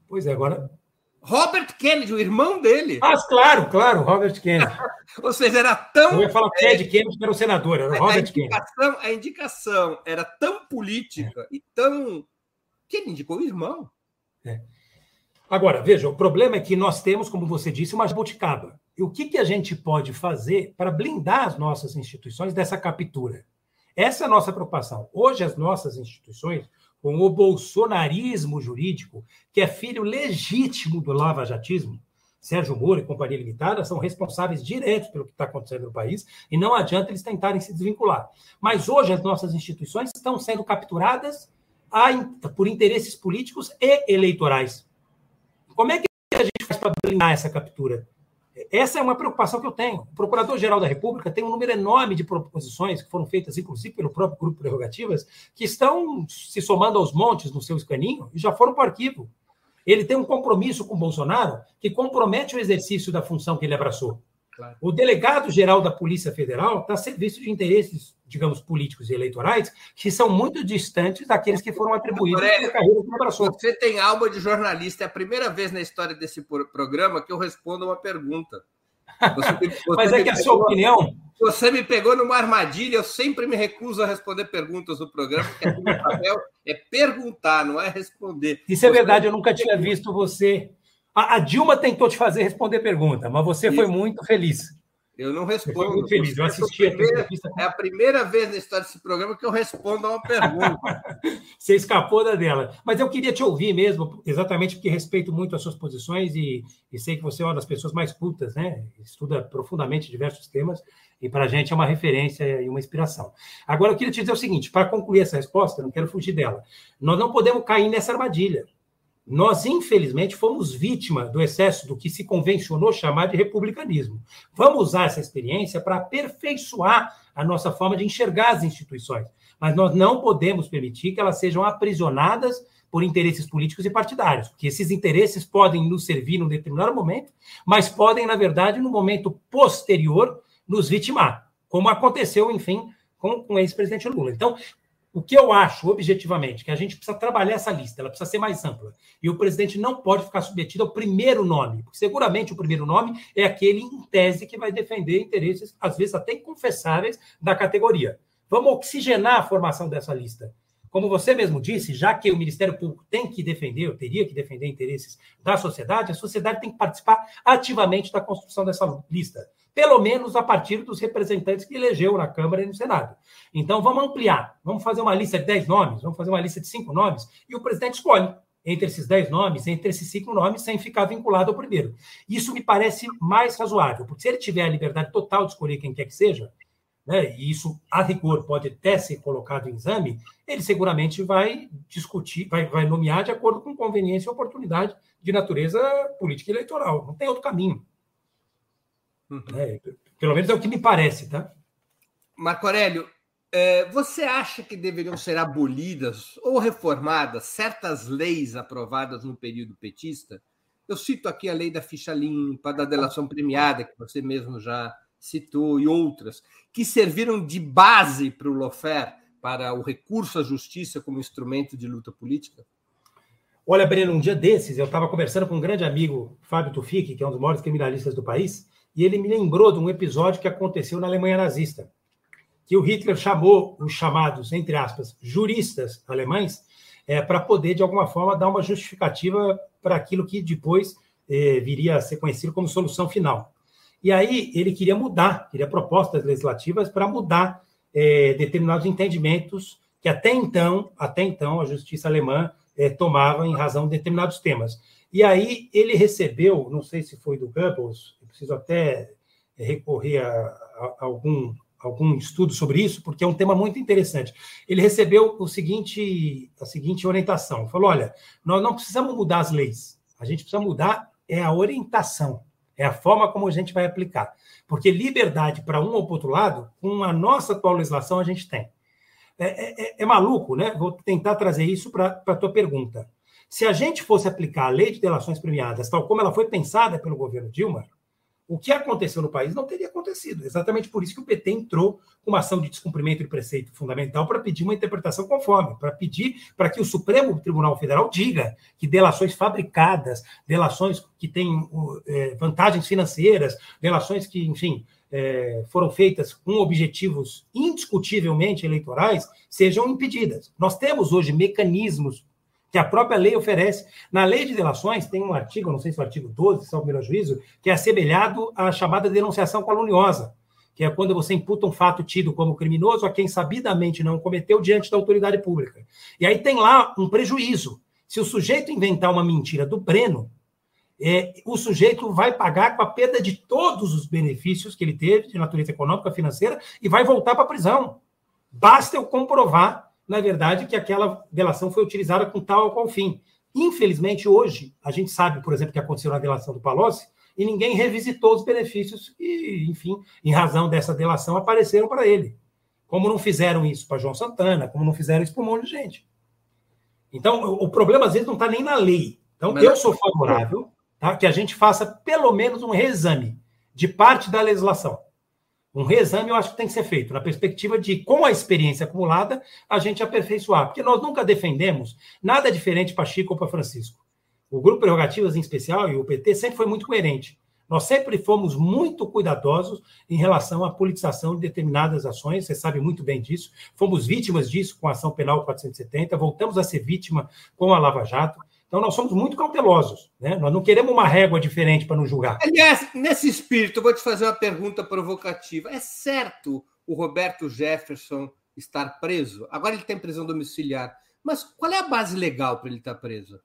Pois é, agora. Robert Kennedy, o irmão dele. Ah, claro, claro, Robert Kennedy. Ou seja, era tão. Eu ia falar Ted é, Kennedy, que era o senador, era o Robert a indicação, Kennedy. A indicação era tão política é. e tão. que ele indicou o irmão. É. Agora, veja, o problema é que nós temos, como você disse, uma jabuticaba. E o que, que a gente pode fazer para blindar as nossas instituições dessa captura? Essa é a nossa preocupação. Hoje, as nossas instituições com o bolsonarismo jurídico, que é filho legítimo do lava-jatismo, Sérgio Moro e Companhia Limitada são responsáveis diretos pelo que está acontecendo no país e não adianta eles tentarem se desvincular. Mas hoje as nossas instituições estão sendo capturadas por interesses políticos e eleitorais. Como é que a gente faz para blindar essa captura? Essa é uma preocupação que eu tenho. O Procurador-Geral da República tem um número enorme de proposições que foram feitas, inclusive, pelo próprio Grupo Prerrogativas, que estão se somando aos montes no seu escaninho e já foram para o arquivo. Ele tem um compromisso com o Bolsonaro que compromete o exercício da função que ele abraçou. Claro. O delegado-geral da Polícia Federal está a serviço de interesses, digamos, políticos e eleitorais, que são muito distantes daqueles que foram atribuídos Aurélio, carreira que abraçou. Você tem alma de jornalista. É a primeira vez na história desse programa que eu respondo uma pergunta. Você, você Mas é que a sua opinião. Você me pegou numa armadilha, eu sempre me recuso a responder perguntas do programa, porque aqui meu papel é perguntar, não é responder. Isso é verdade, eu nunca tinha visto você a, a, Dilma tentou te fazer responder pergunta, mas você Isso. foi muito feliz. Eu não respondo. muito feliz. Eu assisti a primeira, É a primeira vez na história desse programa que eu respondo a uma pergunta. Você escapou da dela. Mas eu queria te ouvir mesmo, exatamente porque respeito muito as suas posições e, e sei que você é uma das pessoas mais cultas, né? Estuda profundamente diversos temas e para a gente é uma referência e uma inspiração. Agora, eu queria te dizer o seguinte: para concluir essa resposta, não quero fugir dela. Nós não podemos cair nessa armadilha. Nós, infelizmente, fomos vítima do excesso do que se convencionou chamar de republicanismo. Vamos usar essa experiência para aperfeiçoar a nossa forma de enxergar as instituições. Mas nós não podemos permitir que elas sejam aprisionadas por interesses políticos e partidários, porque esses interesses podem nos servir num determinado momento, mas podem, na verdade, no momento posterior, nos vitimar, como aconteceu, enfim, com, com o ex-presidente Lula. Então, o que eu acho, objetivamente, que a gente precisa trabalhar essa lista, ela precisa ser mais ampla. E o presidente não pode ficar submetido ao primeiro nome, porque seguramente o primeiro nome é aquele, em tese, que vai defender interesses, às vezes até inconfessáveis, da categoria. Vamos oxigenar a formação dessa lista. Como você mesmo disse, já que o Ministério Público tem que defender, ou teria que defender interesses da sociedade, a sociedade tem que participar ativamente da construção dessa lista pelo menos a partir dos representantes que elegeu na Câmara e no Senado. Então, vamos ampliar. Vamos fazer uma lista de 10 nomes, vamos fazer uma lista de cinco nomes, e o presidente escolhe entre esses 10 nomes, entre esses cinco nomes, sem ficar vinculado ao primeiro. Isso me parece mais razoável, porque se ele tiver a liberdade total de escolher quem quer que seja, né, e isso, a rigor, pode até ser colocado em exame, ele seguramente vai discutir, vai, vai nomear de acordo com conveniência e oportunidade de natureza política e eleitoral. Não tem outro caminho. Uhum. É, pelo menos é o que me parece, tá? Marco Aurélio, é, você acha que deveriam ser abolidas ou reformadas certas leis aprovadas no período petista? Eu cito aqui a lei da ficha limpa, da delação premiada, que você mesmo já citou, e outras, que serviram de base para o Lofer, para o recurso à justiça como instrumento de luta política? Olha, Breno, um dia desses, eu estava conversando com um grande amigo, Fábio Tufik, que é um dos maiores criminalistas do país, e ele me lembrou de um episódio que aconteceu na Alemanha nazista, que o Hitler chamou os chamados, entre aspas, juristas alemães, é, para poder, de alguma forma, dar uma justificativa para aquilo que depois é, viria a ser conhecido como solução final. E aí ele queria mudar, queria propostas legislativas para mudar é, determinados entendimentos que até então, até então, a justiça alemã é, tomava em razão de determinados temas. E aí ele recebeu, não sei se foi do Goebbels, preciso até recorrer a, a, a algum algum estudo sobre isso, porque é um tema muito interessante. Ele recebeu o seguinte, a seguinte orientação: falou, olha, nós não precisamos mudar as leis, a gente precisa mudar é a orientação. É a forma como a gente vai aplicar. Porque liberdade para um ou para outro lado, com a nossa atual legislação, a gente tem. É, é, é, é maluco, né? Vou tentar trazer isso para a tua pergunta. Se a gente fosse aplicar a lei de delações premiadas, tal como ela foi pensada pelo governo Dilma, o que aconteceu no país não teria acontecido. Exatamente por isso que o PT entrou com uma ação de descumprimento de preceito fundamental para pedir uma interpretação conforme, para pedir para que o Supremo Tribunal Federal diga que delações fabricadas, delações que têm é, vantagens financeiras, delações que, enfim, é, foram feitas com objetivos indiscutivelmente eleitorais, sejam impedidas. Nós temos hoje mecanismos que a própria lei oferece. Na lei de delações, tem um artigo, não sei se é o artigo 12, se é o melhor juízo, que é assemelhado à chamada denunciação caluniosa, que é quando você imputa um fato tido como criminoso a quem sabidamente não cometeu diante da autoridade pública. E aí tem lá um prejuízo. Se o sujeito inventar uma mentira do Breno, é, o sujeito vai pagar com a perda de todos os benefícios que ele teve de natureza econômica, financeira, e vai voltar para a prisão. Basta eu comprovar na verdade, que aquela delação foi utilizada com tal ou qual fim. Infelizmente, hoje, a gente sabe, por exemplo, que aconteceu na delação do Palocci, e ninguém revisitou os benefícios que, enfim, em razão dessa delação, apareceram para ele. Como não fizeram isso para João Santana, como não fizeram isso para um monte de gente. Então, o problema, às vezes, não está nem na lei. Então, Mas... eu sou favorável tá, que a gente faça pelo menos um reexame de parte da legislação. Um reexame eu acho que tem que ser feito, na perspectiva de, com a experiência acumulada, a gente aperfeiçoar. Porque nós nunca defendemos nada diferente para Chico ou para Francisco. O Grupo Prerrogativas, em especial, e o PT, sempre foi muito coerente. Nós sempre fomos muito cuidadosos em relação à politização de determinadas ações, você sabe muito bem disso. Fomos vítimas disso com a ação penal 470, voltamos a ser vítima com a Lava Jato. Então, nós somos muito cautelosos, né? Nós não queremos uma régua diferente para nos julgar. Aliás, nesse espírito, eu vou te fazer uma pergunta provocativa. É certo o Roberto Jefferson estar preso? Agora ele tem prisão domiciliar. Mas qual é a base legal para ele estar preso?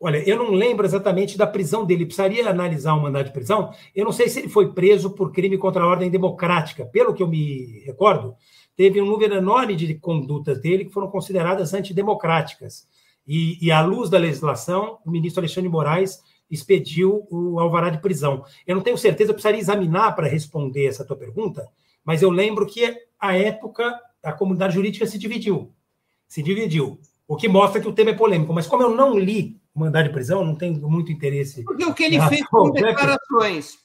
Olha, eu não lembro exatamente da prisão dele. Precisaria analisar o mandado de prisão. Eu não sei se ele foi preso por crime contra a ordem democrática. Pelo que eu me recordo, teve um número enorme de condutas dele que foram consideradas antidemocráticas. E, e à luz da legislação, o ministro Alexandre Moraes expediu o alvará de prisão. Eu não tenho certeza, eu precisaria examinar para responder essa tua pergunta, mas eu lembro que, à época, a comunidade jurídica se dividiu. Se dividiu. O que mostra que o tema é polêmico. Mas como eu não li o mandado de prisão, não tenho muito interesse. Porque o que ele fez foram declarações.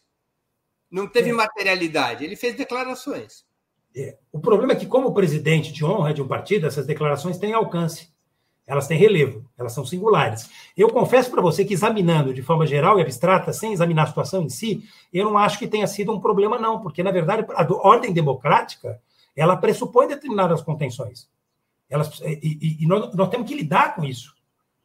Não teve é. materialidade. Ele fez declarações. É. O problema é que, como presidente de honra de um partido, essas declarações têm alcance. Elas têm relevo, elas são singulares. Eu confesso para você que, examinando de forma geral e abstrata, sem examinar a situação em si, eu não acho que tenha sido um problema, não, porque, na verdade, a ordem democrática ela pressupõe determinadas contenções. Elas, e, e, e nós, nós temos que lidar com isso.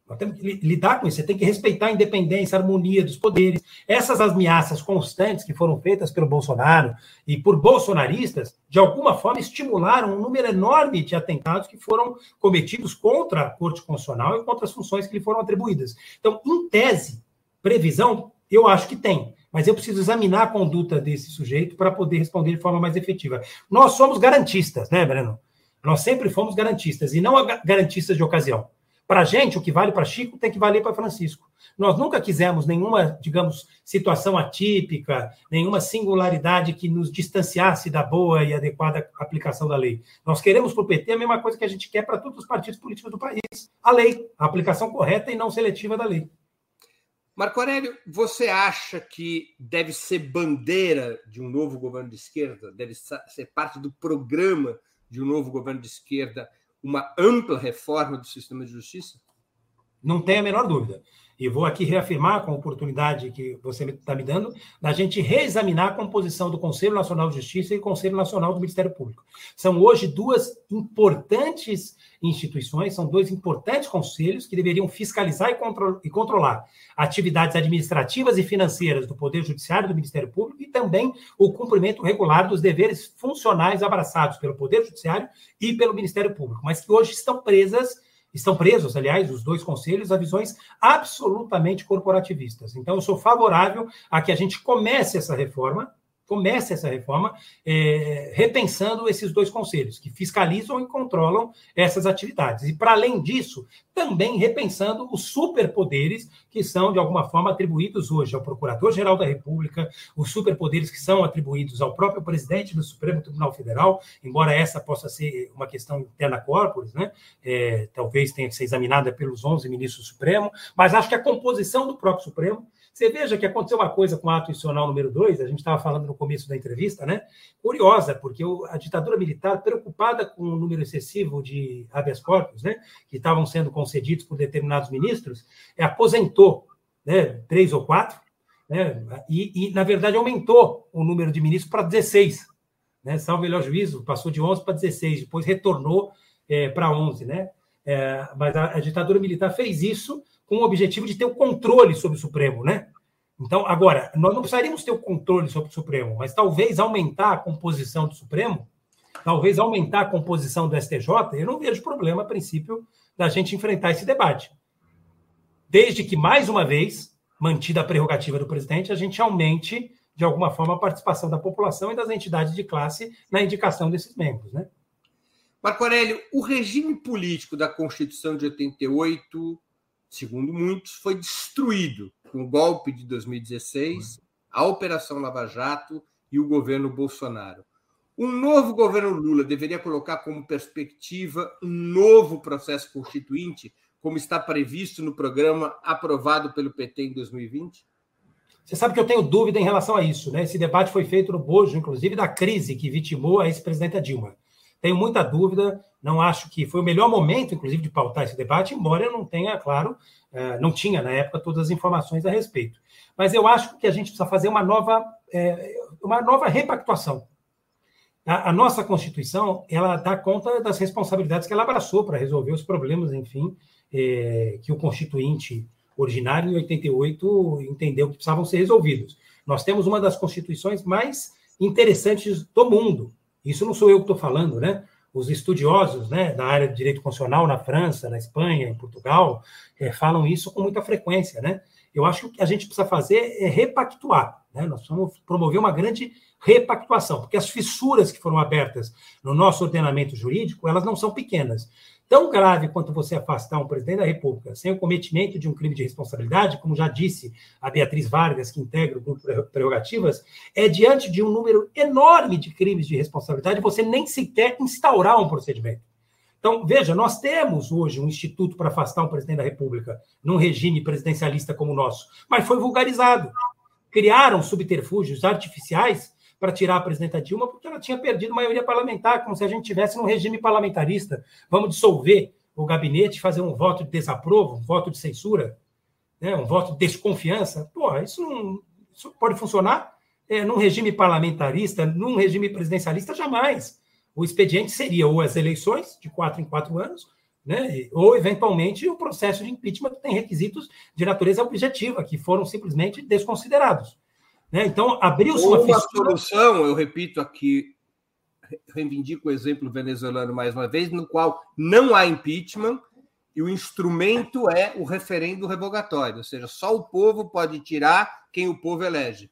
Nós temos que lidar com isso. Você tem que respeitar a independência, a harmonia dos poderes. Essas ameaças constantes que foram feitas pelo Bolsonaro e por bolsonaristas, de alguma forma, estimularam um número enorme de atentados que foram cometidos contra a Corte Constitucional e contra as funções que lhe foram atribuídas. Então, em tese, previsão, eu acho que tem. mas eu preciso examinar a conduta desse sujeito para poder responder de forma mais efetiva. Nós somos garantistas, né, Breno? Nós sempre fomos garantistas, e não garantistas de ocasião. Para a gente, o que vale para Chico tem que valer para Francisco. Nós nunca quisemos nenhuma, digamos, situação atípica, nenhuma singularidade que nos distanciasse da boa e adequada aplicação da lei. Nós queremos para o PT a mesma coisa que a gente quer para todos os partidos políticos do país: a lei, a aplicação correta e não seletiva da lei. Marco Aurélio, você acha que deve ser bandeira de um novo governo de esquerda, deve ser parte do programa de um novo governo de esquerda, uma ampla reforma do sistema de justiça? Não tem a menor dúvida. E vou aqui reafirmar com a oportunidade que você está me dando, da gente reexaminar a composição do Conselho Nacional de Justiça e Conselho Nacional do Ministério Público. São hoje duas importantes instituições, são dois importantes conselhos que deveriam fiscalizar e, contro e controlar atividades administrativas e financeiras do Poder Judiciário e do Ministério Público e também o cumprimento regular dos deveres funcionais abraçados pelo Poder Judiciário e pelo Ministério Público, mas que hoje estão presas estão presos, aliás, os dois conselhos, a visões absolutamente corporativistas. Então, eu sou favorável a que a gente comece essa reforma, comece essa reforma é, repensando esses dois conselhos, que fiscalizam e controlam essas atividades. E, para além disso, também repensando os superpoderes que são, de alguma forma, atribuídos hoje ao Procurador-Geral da República, os superpoderes que são atribuídos ao próprio presidente do Supremo Tribunal Federal, embora essa possa ser uma questão interna corporis, né? É, talvez tenha que ser examinada pelos 11 ministros do Supremo, mas acho que a composição do próprio Supremo você veja que aconteceu uma coisa com o ato institucional número 2, a gente estava falando no começo da entrevista, né? Curiosa, porque a ditadura militar, preocupada com o número excessivo de habeas corpus, né? Que estavam sendo concedidos por determinados ministros, é, aposentou né, três ou quatro, né? E, e, na verdade, aumentou o número de ministros para 16. Né? Salvo melhor juízo, passou de 11 para 16, depois retornou é, para 11, né? É, mas a, a ditadura militar fez isso com o objetivo de ter o controle sobre o Supremo, né? Então, agora, nós não precisaríamos ter o controle sobre o Supremo, mas talvez aumentar a composição do Supremo, talvez aumentar a composição do STJ, eu não vejo problema, a princípio, da gente enfrentar esse debate. Desde que, mais uma vez, mantida a prerrogativa do presidente, a gente aumente, de alguma forma, a participação da população e das entidades de classe na indicação desses membros, né? Marco Aurélio, o regime político da Constituição de 88 segundo muitos, foi destruído com o golpe de 2016, a Operação Lava Jato e o governo Bolsonaro. Um novo governo Lula deveria colocar como perspectiva um novo processo constituinte, como está previsto no programa aprovado pelo PT em 2020? Você sabe que eu tenho dúvida em relação a isso, né? Esse debate foi feito no bojo, inclusive, da crise que vitimou a ex-presidenta Dilma. Tenho muita dúvida, não acho que foi o melhor momento, inclusive, de pautar esse debate, embora eu não tenha, claro, é, não tinha na época todas as informações a respeito. Mas eu acho que a gente precisa fazer uma nova, é, uma nova repactuação. A, nossa Constituição, ela dá conta das responsabilidades que ela abraçou para resolver os problemas, enfim, é, que o Constituinte originário, em 88, entendeu que precisavam ser resolvidos. Nós temos uma das constituições mais interessantes do mundo, isso não sou eu que estou falando, né? Os estudiosos né, da área de direito constitucional na França, na Espanha, em Portugal, é, falam isso com muita frequência, né? Eu acho que o que a gente precisa fazer é repactuar, né? Nós vamos promover uma grande repactuação, porque as fissuras que foram abertas no nosso ordenamento jurídico, elas não são pequenas tão grave quanto você afastar um presidente da República sem o cometimento de um crime de responsabilidade, como já disse a Beatriz Vargas, que integra o grupo Prerrogativas, é diante de um número enorme de crimes de responsabilidade você nem sequer instaurar um procedimento. Então, veja, nós temos hoje um instituto para afastar um presidente da República num regime presidencialista como o nosso, mas foi vulgarizado. Criaram subterfúgios artificiais para tirar a presidenta Dilma, porque ela tinha perdido maioria parlamentar, como se a gente tivesse num regime parlamentarista. Vamos dissolver o gabinete, fazer um voto de desaprovo, um voto de censura, né, um voto de desconfiança. Pô, isso não isso pode funcionar é, num regime parlamentarista, num regime presidencialista, jamais. O expediente seria ou as eleições, de quatro em quatro anos, né, ou, eventualmente, o processo de impeachment que tem requisitos de natureza objetiva, que foram simplesmente desconsiderados. Né? Então, abriu-se uma, uma solução, eu repito aqui, reivindico o exemplo venezuelano mais uma vez, no qual não há impeachment e o instrumento é o referendo revogatório, ou seja, só o povo pode tirar quem o povo elege.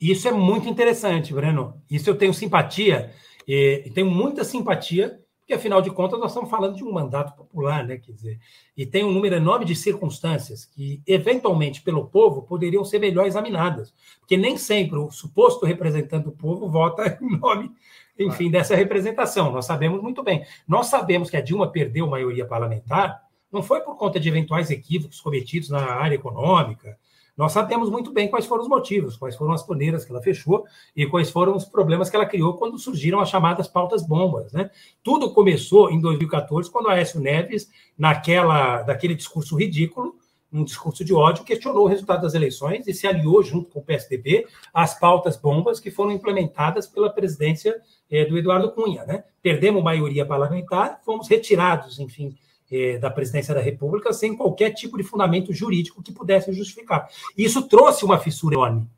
Isso é muito interessante, Breno. Isso eu tenho simpatia, e tenho muita simpatia, porque afinal de contas nós estamos falando de um mandato popular, né? Quer dizer, e tem um número enorme de circunstâncias que, eventualmente, pelo povo, poderiam ser melhor examinadas. Porque nem sempre o suposto representante do povo vota em nome, enfim, claro. dessa representação. Nós sabemos muito bem. Nós sabemos que a Dilma perdeu maioria parlamentar, não foi por conta de eventuais equívocos cometidos na área econômica, nós sabemos muito bem quais foram os motivos, quais foram as torneiras que ela fechou e quais foram os problemas que ela criou quando surgiram as chamadas pautas bombas. Né? Tudo começou em 2014, quando a Aécio Neves, naquela, daquele discurso ridículo, um discurso de ódio, questionou o resultado das eleições e se aliou junto com o PSDB às pautas bombas que foram implementadas pela presidência eh, do Eduardo Cunha. Né? Perdemos maioria parlamentar, fomos retirados, enfim, eh, da presidência da República sem qualquer tipo de fundamento jurídico que pudesse justificar. Isso trouxe uma fissura enorme.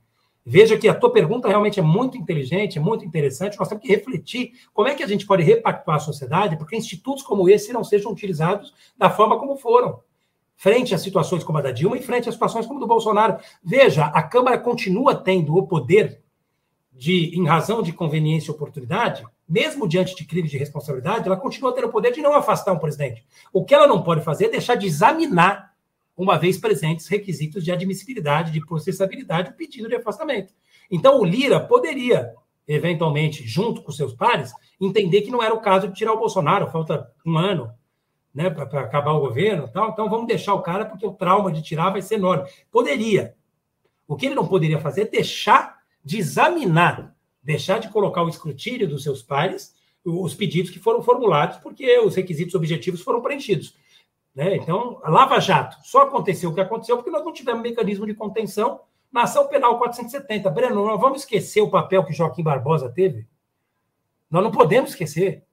Veja que a tua pergunta realmente é muito inteligente, é muito interessante. Nós temos que refletir como é que a gente pode repactuar a sociedade porque institutos como esse não sejam utilizados da forma como foram. Frente a situações como a da Dilma e frente a situações como a do Bolsonaro. Veja, a Câmara continua tendo o poder de, em razão de conveniência e oportunidade, mesmo diante de crimes de responsabilidade, ela continua tendo o poder de não afastar um presidente. O que ela não pode fazer é deixar de examinar, uma vez presentes, requisitos de admissibilidade, de processabilidade, o pedido de afastamento. Então, o Lira poderia, eventualmente, junto com seus pares, entender que não era o caso de tirar o Bolsonaro, falta um ano né, para acabar o governo, tal. então vamos deixar o cara, porque o trauma de tirar vai ser enorme. Poderia. O que ele não poderia fazer é deixar de examinar, deixar de colocar o escrutínio dos seus pares os pedidos que foram formulados, porque os requisitos objetivos foram preenchidos. Né? Então, Lava Jato só aconteceu o que aconteceu porque nós não tivemos mecanismo de contenção na ação penal 470. Breno, nós vamos esquecer o papel que Joaquim Barbosa teve? Nós não podemos esquecer.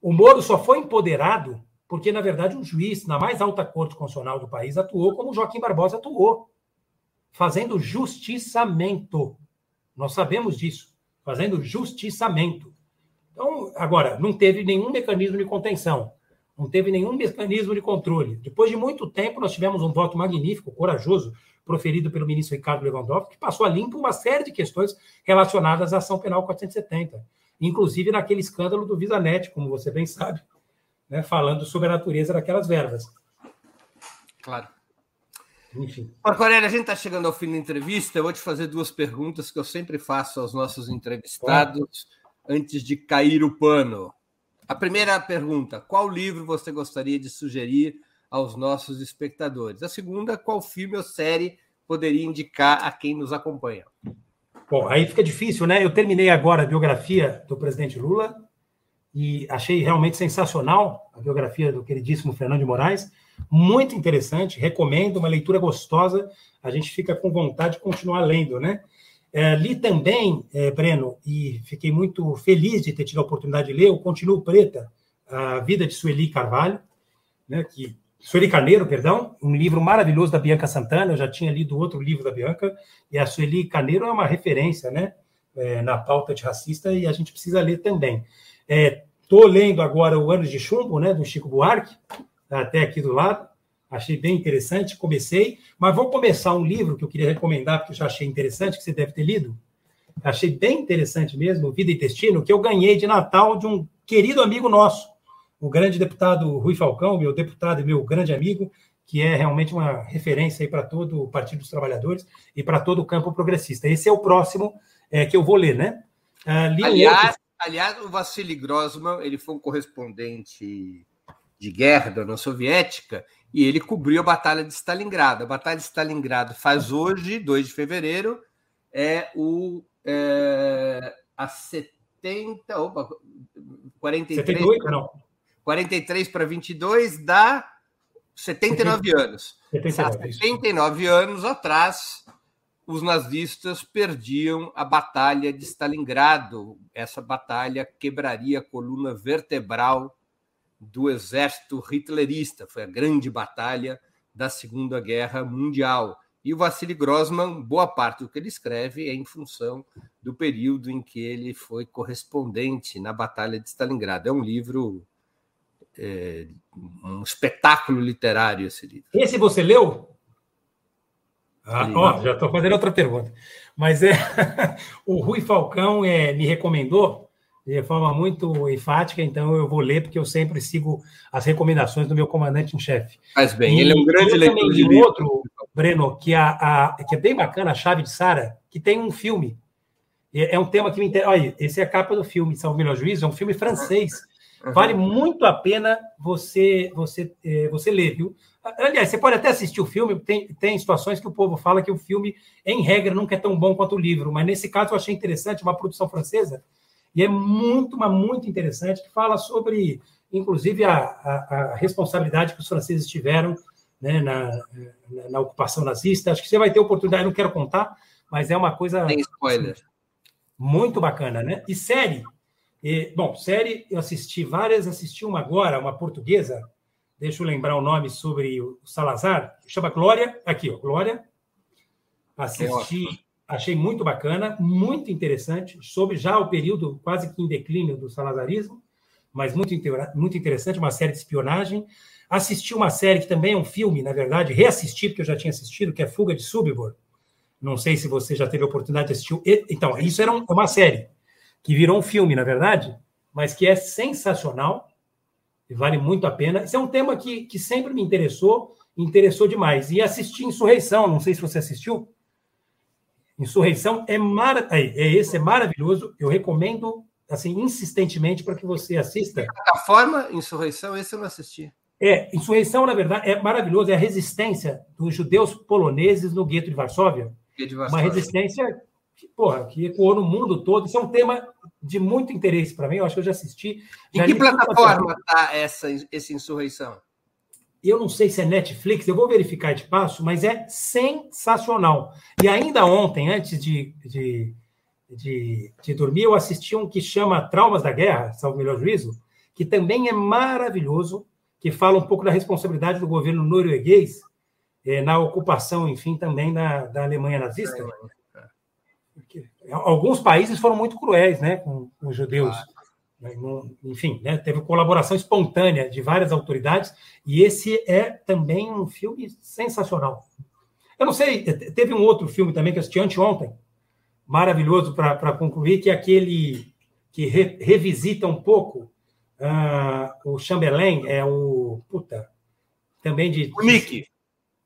O Moro só foi empoderado porque, na verdade, um juiz na mais alta corte constitucional do país atuou como Joaquim Barbosa atuou, fazendo justiçamento. Nós sabemos disso, fazendo justiçamento. Então, agora, não teve nenhum mecanismo de contenção, não teve nenhum mecanismo de controle. Depois de muito tempo, nós tivemos um voto magnífico, corajoso, proferido pelo ministro Ricardo Lewandowski, que passou a limpo uma série de questões relacionadas à ação penal 470, inclusive naquele escândalo do VisaNet, como você bem sabe, né, falando sobre a natureza daquelas verbas. Claro. Enfim. Marco Aurélio, a gente está chegando ao fim da entrevista. Eu vou te fazer duas perguntas que eu sempre faço aos nossos entrevistados antes de cair o pano. A primeira pergunta: qual livro você gostaria de sugerir aos nossos espectadores? A segunda: qual filme ou série poderia indicar a quem nos acompanha? Bom, aí fica difícil, né? Eu terminei agora a biografia do presidente Lula e achei realmente sensacional a biografia do queridíssimo Fernando de Moraes muito interessante, recomendo, uma leitura gostosa, a gente fica com vontade de continuar lendo, né? É, li também, é, Breno, e fiquei muito feliz de ter tido a oportunidade de ler, o Continuo Preta, a vida de Sueli Carvalho, né, que, Sueli Carneiro, perdão, um livro maravilhoso da Bianca Santana, eu já tinha lido outro livro da Bianca, e a Sueli Carneiro é uma referência, né, é, na pauta de racista, e a gente precisa ler também. Estou é, lendo agora o Anos de Chumbo, né, do Chico Buarque, até aqui do lado. Achei bem interessante, comecei, mas vou começar um livro que eu queria recomendar, porque eu já achei interessante, que você deve ter lido. Achei bem interessante mesmo, Vida e Intestino, que eu ganhei de Natal de um querido amigo nosso, o grande deputado Rui Falcão, meu deputado e meu grande amigo, que é realmente uma referência para todo o Partido dos Trabalhadores e para todo o campo progressista. Esse é o próximo é, que eu vou ler, né? Ah, aliás, outro... aliás, o Vassili Grossman, ele foi um correspondente de guerra da União Soviética e ele cobriu a Batalha de Stalingrado. A Batalha de Stalingrado faz hoje, 2 de fevereiro, é o é, a 70, opa, 43, 78, não. 43 para 22 dá 79 anos. 79, 79 anos atrás, os nazistas perdiam a Batalha de Stalingrado. Essa batalha quebraria a coluna vertebral do exército hitlerista. Foi a grande batalha da Segunda Guerra Mundial. E o Vassili Grossman, boa parte do que ele escreve é em função do período em que ele foi correspondente na Batalha de Stalingrado. É um livro, é, um espetáculo literário esse livro. Esse você leu? Ah, ó, já estou fazendo outra pergunta. Mas é, o Rui Falcão é, me recomendou de forma muito enfática, então eu vou ler, porque eu sempre sigo as recomendações do meu comandante em chefe. Faz bem, e ele é um grande leitor de livro. outro, Breno, que, a, a, que é bem bacana, A Chave de Sara, que tem um filme. É, é um tema que me interessa. Olha, esse é a capa do filme, Salvo Melhor Juízo, é um filme francês. Vale muito a pena você, você, é, você ler, viu? Aliás, você pode até assistir o filme, tem, tem situações que o povo fala que o filme, em regra, nunca é tão bom quanto o livro, mas nesse caso eu achei interessante, uma produção francesa, e é muito, mas muito interessante, que fala sobre, inclusive, a, a, a responsabilidade que os franceses tiveram né, na, na, ocupação nazista. Acho que você vai ter oportunidade, não quero contar, mas é uma coisa. Tem spoiler. Muito bacana, né? E série. E, bom, série, eu assisti várias, assisti uma agora, uma portuguesa, deixa eu lembrar o nome sobre o Salazar, chama Glória, aqui, ó, Glória. Assisti, achei muito bacana, muito interessante, sobre já o período quase que em declínio do salazarismo, mas muito, muito interessante, uma série de espionagem. Assisti uma série que também é um filme, na verdade, reassisti, porque eu já tinha assistido, que é Fuga de Subibor. Não sei se você já teve a oportunidade de assistir. Então, isso era uma série que virou um filme, na verdade, mas que é sensacional e vale muito a pena. Esse é um tema que, que sempre me interessou, interessou demais. E assisti Insurreição, não sei se você assistiu. Insurreição é, mar... é esse é maravilhoso. Eu recomendo assim insistentemente para que você assista. A plataforma Insurreição, esse eu não assisti. É, Insurreição, na verdade, é maravilhoso. É a resistência dos judeus poloneses no gueto de Varsóvia. De Varsóvia. Uma resistência que, porra, que ecoou no mundo todo. Isso é um tema de muito interesse para mim. Eu acho que eu já assisti. Já em que plataforma está essa, essa insurreição? Eu não sei se é Netflix, eu vou verificar de passo, mas é sensacional. E ainda ontem, antes de, de, de, de dormir, eu assisti um que chama Traumas da Guerra, salvo melhor juízo, que também é maravilhoso, que fala um pouco da responsabilidade do governo norueguês eh, na ocupação, enfim, também da, da Alemanha nazista. É. Alguns países foram muito cruéis né, com, com os judeus. Claro. Né, enfim, né, teve colaboração espontânea de várias autoridades, e esse é também um filme sensacional. Eu não sei, teve um outro filme também que eu assisti anteontem, maravilhoso para concluir, que é aquele que re, revisita um pouco uh, o Chamberlain, é o. Puta, também de. O Nick.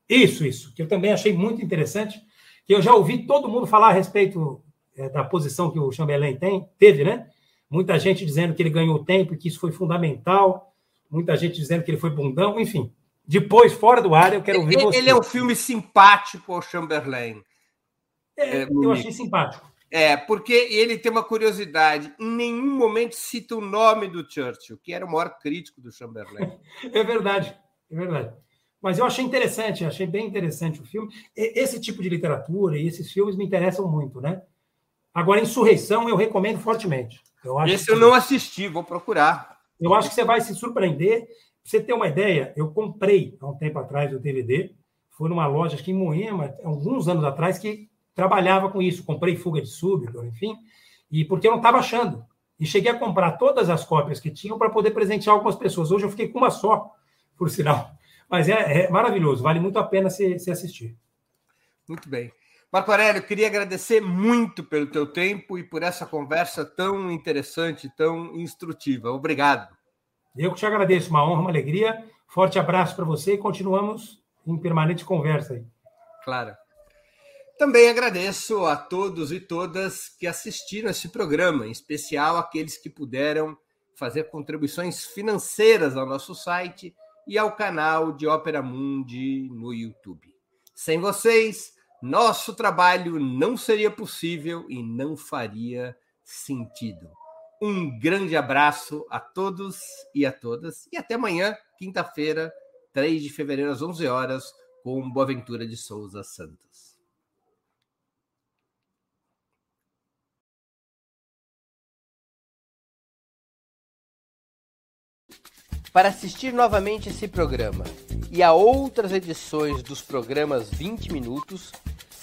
Isso, isso, que eu também achei muito interessante, que eu já ouvi todo mundo falar a respeito é, da posição que o Chamberlain tem, teve, né? Muita gente dizendo que ele ganhou tempo e que isso foi fundamental. Muita gente dizendo que ele foi bundão, enfim. Depois, fora do ar, eu quero ouvir ele, você. Ele é um filme simpático ao Chamberlain. É, é, eu achei simpático. É, porque ele tem uma curiosidade. Em nenhum momento cita o nome do Churchill, que era o maior crítico do Chamberlain. é verdade, é verdade. Mas eu achei interessante, achei bem interessante o filme. Esse tipo de literatura e esses filmes me interessam muito, né? Agora, Insurreição eu recomendo fortemente. Eu Esse eu não assisti, vou procurar. Eu acho que você vai se surpreender. Pra você ter uma ideia, eu comprei há um tempo atrás o DVD. Foi numa loja, que em Moema, alguns anos atrás, que trabalhava com isso. Comprei Fuga de Súbito, enfim. E porque eu não estava achando. E cheguei a comprar todas as cópias que tinham para poder presentear algumas pessoas. Hoje eu fiquei com uma só, por sinal. Mas é, é maravilhoso, vale muito a pena se, se assistir. Muito bem. Marco Aurélio, queria agradecer muito pelo teu tempo e por essa conversa tão interessante, tão instrutiva. Obrigado. Eu que te agradeço, uma honra, uma alegria. Forte abraço para você e continuamos em permanente conversa aí. Claro. Também agradeço a todos e todas que assistiram esse programa, em especial aqueles que puderam fazer contribuições financeiras ao nosso site e ao canal de Ópera Mundi no YouTube. Sem vocês, nosso trabalho não seria possível e não faria sentido. Um grande abraço a todos e a todas e até amanhã, quinta-feira, 3 de fevereiro às 11 horas, com Boaventura de Souza Santos. Para assistir novamente esse programa e a outras edições dos programas 20 minutos,